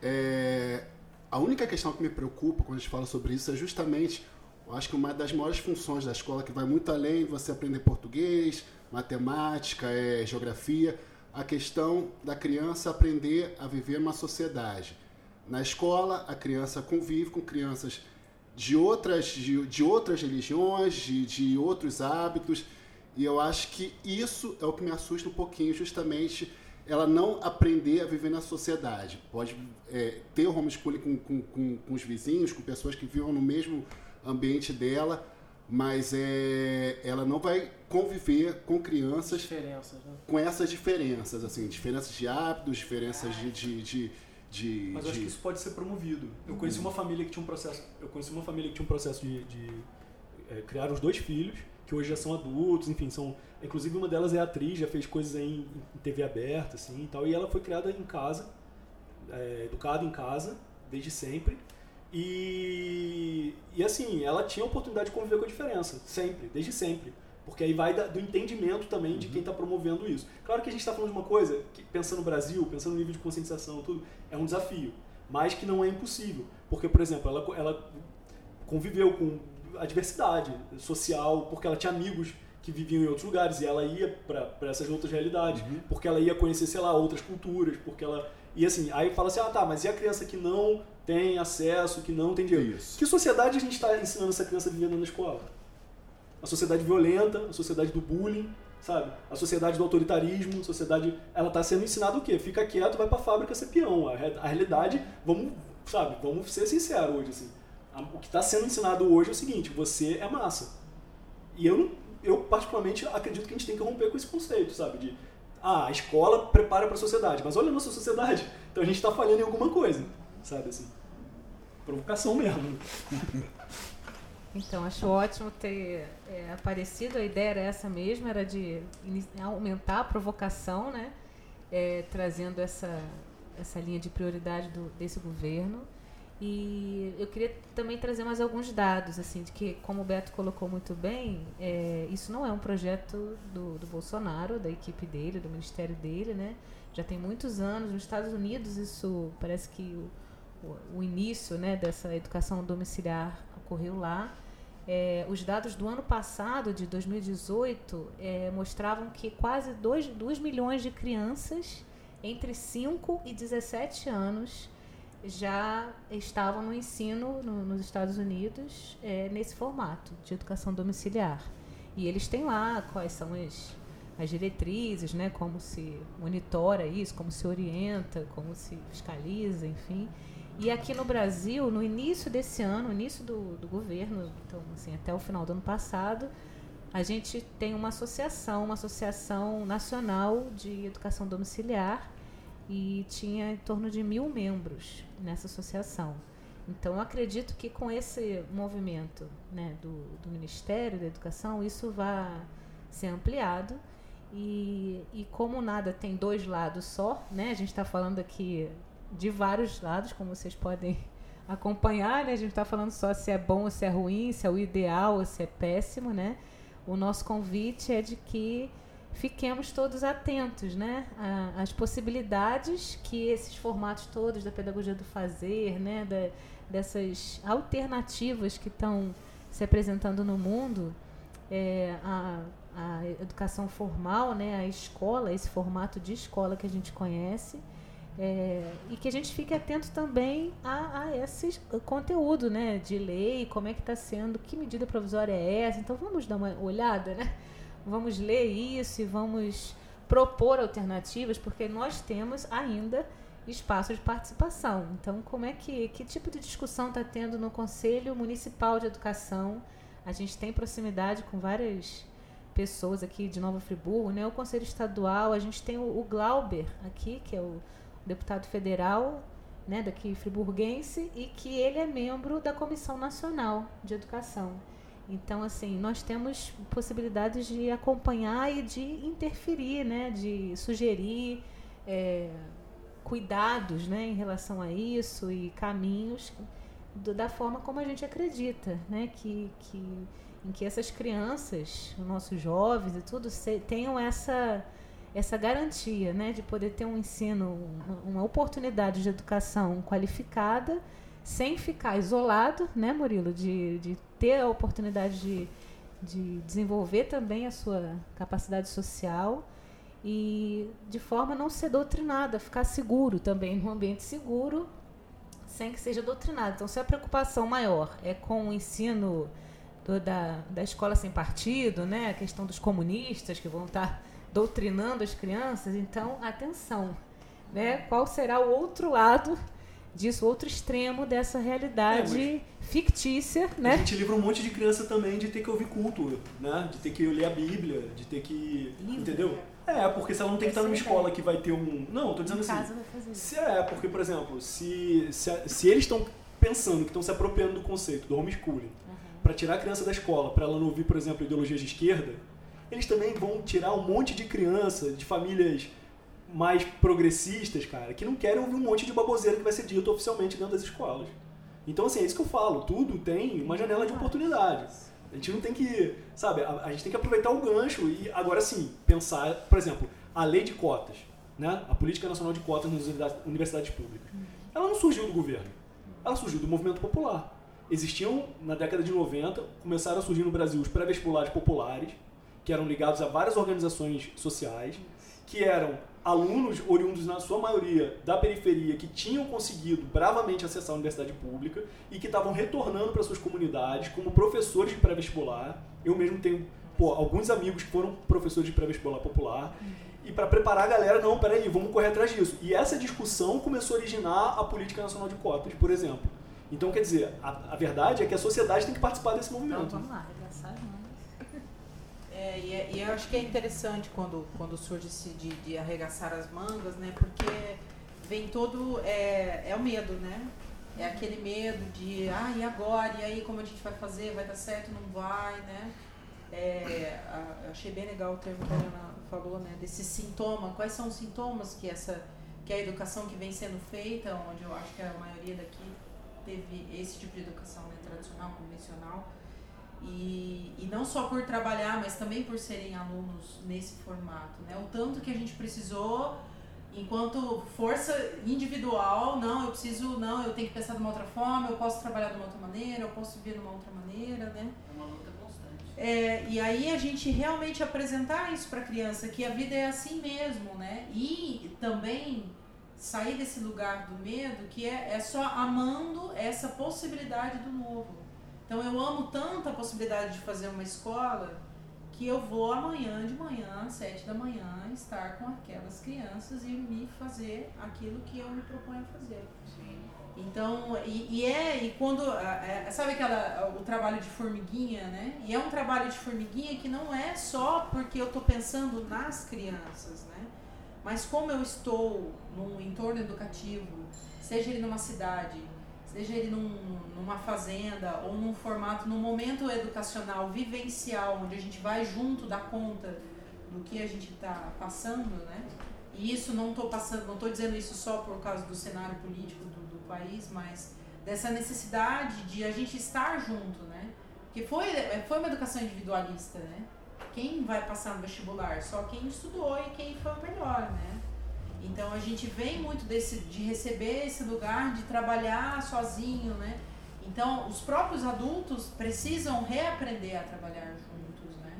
é, a única questão que me preocupa quando a gente fala sobre isso é justamente, eu acho que uma das maiores funções da escola, que vai muito além de você aprender português, matemática, é, geografia, a questão da criança aprender a viver numa sociedade. Na escola, a criança convive com crianças de outras, de, de outras religiões, de, de outros hábitos, e eu acho que isso é o que me assusta um pouquinho, justamente ela não aprender a viver na sociedade. Pode é, ter o homeschooling com, com, com, com, os vizinhos, com pessoas que vivem no mesmo ambiente dela, mas é, ela não vai conviver com crianças diferenças, né? com essas diferenças, assim, diferenças de hábitos, diferenças de, de, de, de mas eu acho de... que isso pode ser promovido. Eu conheci uma família que tinha um processo, eu conheci uma família que tinha um processo de, de é, criar os dois filhos que hoje já são adultos, enfim, são inclusive uma delas é atriz, já fez coisas em, em TV aberta, assim, e tal, e ela foi criada em casa, é, educada em casa desde sempre. E, e assim, ela tinha a oportunidade de conviver com a diferença, sempre, desde sempre. Porque aí vai do entendimento também de quem está promovendo isso. Claro que a gente está falando de uma coisa, que, pensando no Brasil, pensando no nível de conscientização, tudo, é um desafio, mas que não é impossível. Porque, por exemplo, ela, ela conviveu com a diversidade social, porque ela tinha amigos que viviam em outros lugares e ela ia para essas outras realidades, uhum. porque ela ia conhecer, sei lá, outras culturas, porque ela. E assim, aí fala assim: ah tá, mas e a criança que não tem acesso, que não tem dinheiro? Isso. Que sociedade a gente está ensinando essa criança a viver na escola? A sociedade violenta, a sociedade do bullying, sabe? A sociedade do autoritarismo, a sociedade. Ela está sendo ensinada o quê? Fica quieto, vai para a fábrica ser peão. A, a realidade, vamos, sabe, vamos ser sinceros hoje, assim o que está sendo ensinado hoje é o seguinte: você é massa. E eu, eu, particularmente, acredito que a gente tem que romper com esse conceito, sabe? De, ah, a escola prepara para a sociedade, mas olha a nossa sociedade. Então a gente está falhando em alguma coisa, sabe? Assim, provocação mesmo. Então, acho ótimo ter é, aparecido. A ideia era essa mesmo, era de aumentar a provocação, né? É, trazendo essa, essa linha de prioridade do, desse governo. E eu queria também trazer mais alguns dados, assim, de que, como o Beto colocou muito bem, é, isso não é um projeto do, do Bolsonaro, da equipe dele, do ministério dele, né? Já tem muitos anos. Nos Estados Unidos, isso parece que o, o, início né, dessa educação domiciliar ocorreu lá. É, os dados do ano passado, de 2018, é, mostravam que quase 2 milhões de crianças entre 5 e 17 anos já estavam no ensino no, nos Estados Unidos é, nesse formato de educação domiciliar. E eles têm lá quais são as, as diretrizes, né, como se monitora isso, como se orienta, como se fiscaliza, enfim. E aqui no Brasil, no início desse ano, no início do, do governo, então assim, até o final do ano passado, a gente tem uma associação, uma associação nacional de educação domiciliar, e tinha em torno de mil membros nessa associação. Então, acredito que com esse movimento né, do, do Ministério da Educação, isso vai ser ampliado. E, e como nada tem dois lados só, né, a gente está falando aqui de vários lados, como vocês podem acompanhar, né? A gente está falando só se é bom ou se é ruim, se é o ideal ou se é péssimo, né? O nosso convite é de que fiquemos todos atentos né, às possibilidades que esses formatos todos da pedagogia do fazer, né, da, dessas alternativas que estão se apresentando no mundo, é, a, a educação formal, né, a escola, esse formato de escola que a gente conhece, é, e que a gente fique atento também a, a esse conteúdo né, de lei, como é que está sendo, que medida provisória é essa. Então vamos dar uma olhada, né? vamos ler isso e vamos propor alternativas, porque nós temos ainda espaço de participação. Então, como é que que tipo de discussão está tendo no Conselho Municipal de Educação? A gente tem proximidade com várias pessoas aqui de Nova Friburgo, né? O Conselho Estadual, a gente tem o, o Glauber aqui, que é o deputado federal, né, daqui friburguense, e que ele é membro da Comissão Nacional de Educação. Então, assim, nós temos possibilidades de acompanhar e de interferir, né? De sugerir é, cuidados, né? Em relação a isso e caminhos do, da forma como a gente acredita, né? Que, que, em que essas crianças, nossos jovens e tudo, se, tenham essa, essa garantia né, de poder ter um ensino, uma oportunidade de educação qualificada, sem ficar isolado, né, Murilo, de, de ter a oportunidade de, de desenvolver também a sua capacidade social e de forma a não ser doutrinada, ficar seguro também, num ambiente seguro, sem que seja doutrinado. Então, se a preocupação maior é com o ensino do, da, da escola sem partido, né, a questão dos comunistas que vão estar doutrinando as crianças, então, atenção, né, qual será o outro lado disso, outro extremo dessa realidade é, fictícia, né? A gente livra um monte de criança também de ter que ouvir culto, né? De ter que ler a Bíblia, de ter que, Livro, entendeu? É, porque se ela não tem que estar numa escola que vai ter um. Não, tô dizendo assim. Se é, porque, por exemplo, se, se, se eles estão pensando que estão se apropriando do conceito do homeschooling uhum. para tirar a criança da escola, para ela não ouvir, por exemplo, ideologias de esquerda, eles também vão tirar um monte de criança de famílias mais progressistas, cara, que não querem ouvir um monte de baboseira que vai ser dito oficialmente dentro das escolas. Então, assim, é isso que eu falo. Tudo tem uma janela de oportunidades. A gente não tem que, sabe, a, a, gente tem que aproveitar o gancho e agora sim, pensar, por exemplo, a lei de cotas, né? A política nacional de cotas nas universidades públicas. Ela não surgiu do governo. Ela surgiu do movimento popular. Existiam, na década de 90, começaram a surgir no Brasil os pré-vestibulares populares, que eram ligados a várias organizações sociais, que eram alunos oriundos, na sua maioria, da periferia, que tinham conseguido bravamente acessar a universidade pública e que estavam retornando para suas comunidades como professores de pré-vestibular. Eu mesmo tenho pô, alguns amigos que foram professores de pré-vestibular popular. E para preparar a galera, não, peraí, vamos correr atrás disso. E essa discussão começou a originar a Política Nacional de Cotas, por exemplo. Então, quer dizer, a, a verdade é que a sociedade tem que participar desse movimento. Então, vamos lá, é, e, é, e, eu acho que é interessante quando, quando surge esse de, de arregaçar as mangas, né? Porque vem todo. É, é o medo, né? É aquele medo de, ah, e agora? E aí, como a gente vai fazer? Vai dar certo? Não vai, né? É, achei bem legal o termo que a Ana falou, né? Desse sintoma. Quais são os sintomas que essa que a educação que vem sendo feita, onde eu acho que a maioria daqui teve esse tipo de educação né, tradicional, convencional, e, e não só por trabalhar, mas também por serem alunos nesse formato. Né? O tanto que a gente precisou, enquanto força individual, não, eu preciso, não, eu tenho que pensar de uma outra forma, eu posso trabalhar de uma outra maneira, eu posso viver de uma outra maneira, né? É uma luta constante. É, e aí a gente realmente apresentar isso para a criança, que a vida é assim mesmo, né? E também sair desse lugar do medo, que é, é só amando essa possibilidade do novo. Então eu amo tanto a possibilidade de fazer uma escola que eu vou amanhã de manhã, às sete da manhã, estar com aquelas crianças e me fazer aquilo que eu me proponho a fazer. Sim. Então, e, e, é, e quando, é, sabe aquela, o trabalho de formiguinha, né? E é um trabalho de formiguinha que não é só porque eu estou pensando nas crianças, né? Mas como eu estou num entorno educativo, seja ele numa cidade, seja ele num, numa fazenda ou num formato, num momento educacional, vivencial, onde a gente vai junto dar conta do que a gente está passando, né? E isso não estou passando, não estou dizendo isso só por causa do cenário político do, do, país, mas dessa necessidade de a gente estar junto, né? Porque foi, foi uma educação individualista, né? Quem vai passar no vestibular? Só quem estudou e quem foi o melhor, né? Então a gente vem muito desse de receber esse lugar de trabalhar sozinho, né? Então os próprios adultos precisam reaprender a trabalhar juntos, né?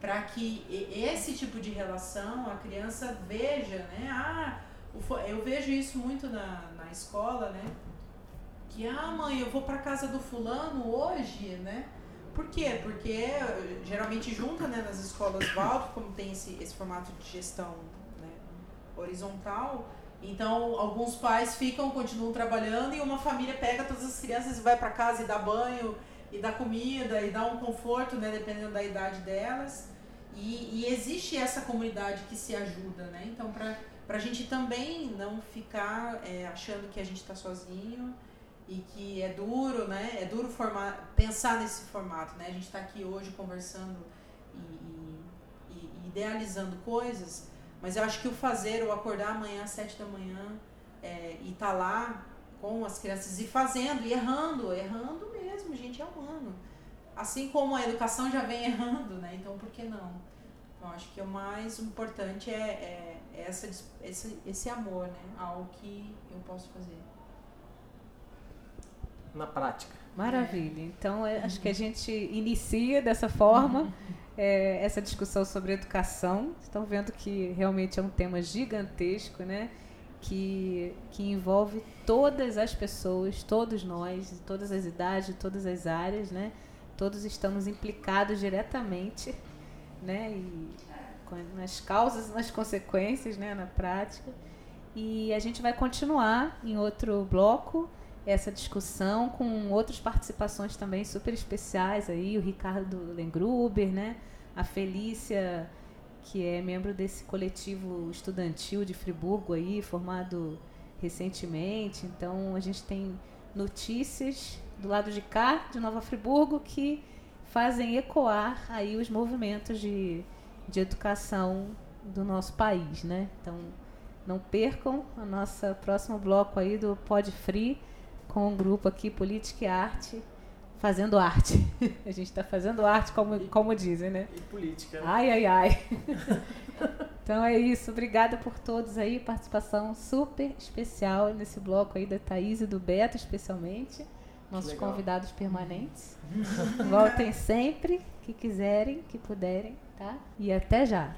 Para que esse tipo de relação a criança veja, né? Ah, eu vejo isso muito na, na escola, né? Que ah, mãe, eu vou para casa do fulano hoje, né? Por quê? Porque geralmente junta, né, nas escolas Valdo, como tem esse, esse formato de gestão horizontal. Então, alguns pais ficam, continuam trabalhando e uma família pega todas as crianças e vai para casa e dá banho e dá comida e dá um conforto, né, dependendo da idade delas. E, e existe essa comunidade que se ajuda, né? Então, para a gente também não ficar é, achando que a gente está sozinho e que é duro, né? É duro formar, pensar nesse formato, né? A gente está aqui hoje conversando e, e, e idealizando coisas, mas eu acho que o fazer, o acordar amanhã às sete da manhã é, e estar tá lá com as crianças e fazendo, e errando, errando mesmo, gente, é humano. Assim como a educação já vem errando, né? Então por que não? Eu acho que o mais importante é, é, é essa, esse, esse amor, né? Ao que eu posso fazer. Na prática. Maravilha. Então, é, acho que a gente inicia dessa forma é, essa discussão sobre educação. Estão vendo que realmente é um tema gigantesco, né? Que, que envolve todas as pessoas, todos nós, todas as idades, todas as áreas, né? Todos estamos implicados diretamente, né? E nas causas, nas consequências, né? Na prática. E a gente vai continuar em outro bloco essa discussão com outras participações também super especiais aí, o Ricardo Lengruber, né? A Felícia, que é membro desse coletivo estudantil de Friburgo aí, formado recentemente. Então a gente tem notícias do lado de cá, de Nova Friburgo, que fazem ecoar aí os movimentos de, de educação do nosso país, né? Então não percam o nosso próximo bloco aí do Pod Free com o grupo aqui, Política e Arte, fazendo arte. A gente está fazendo arte, como, e, como dizem, né? E política. Ai, ai, ai. então é isso. Obrigada por todos aí. Participação super especial nesse bloco aí da Thaís e do Beto, especialmente. Nossos convidados permanentes. Voltem sempre que quiserem, que puderem, tá? E até já.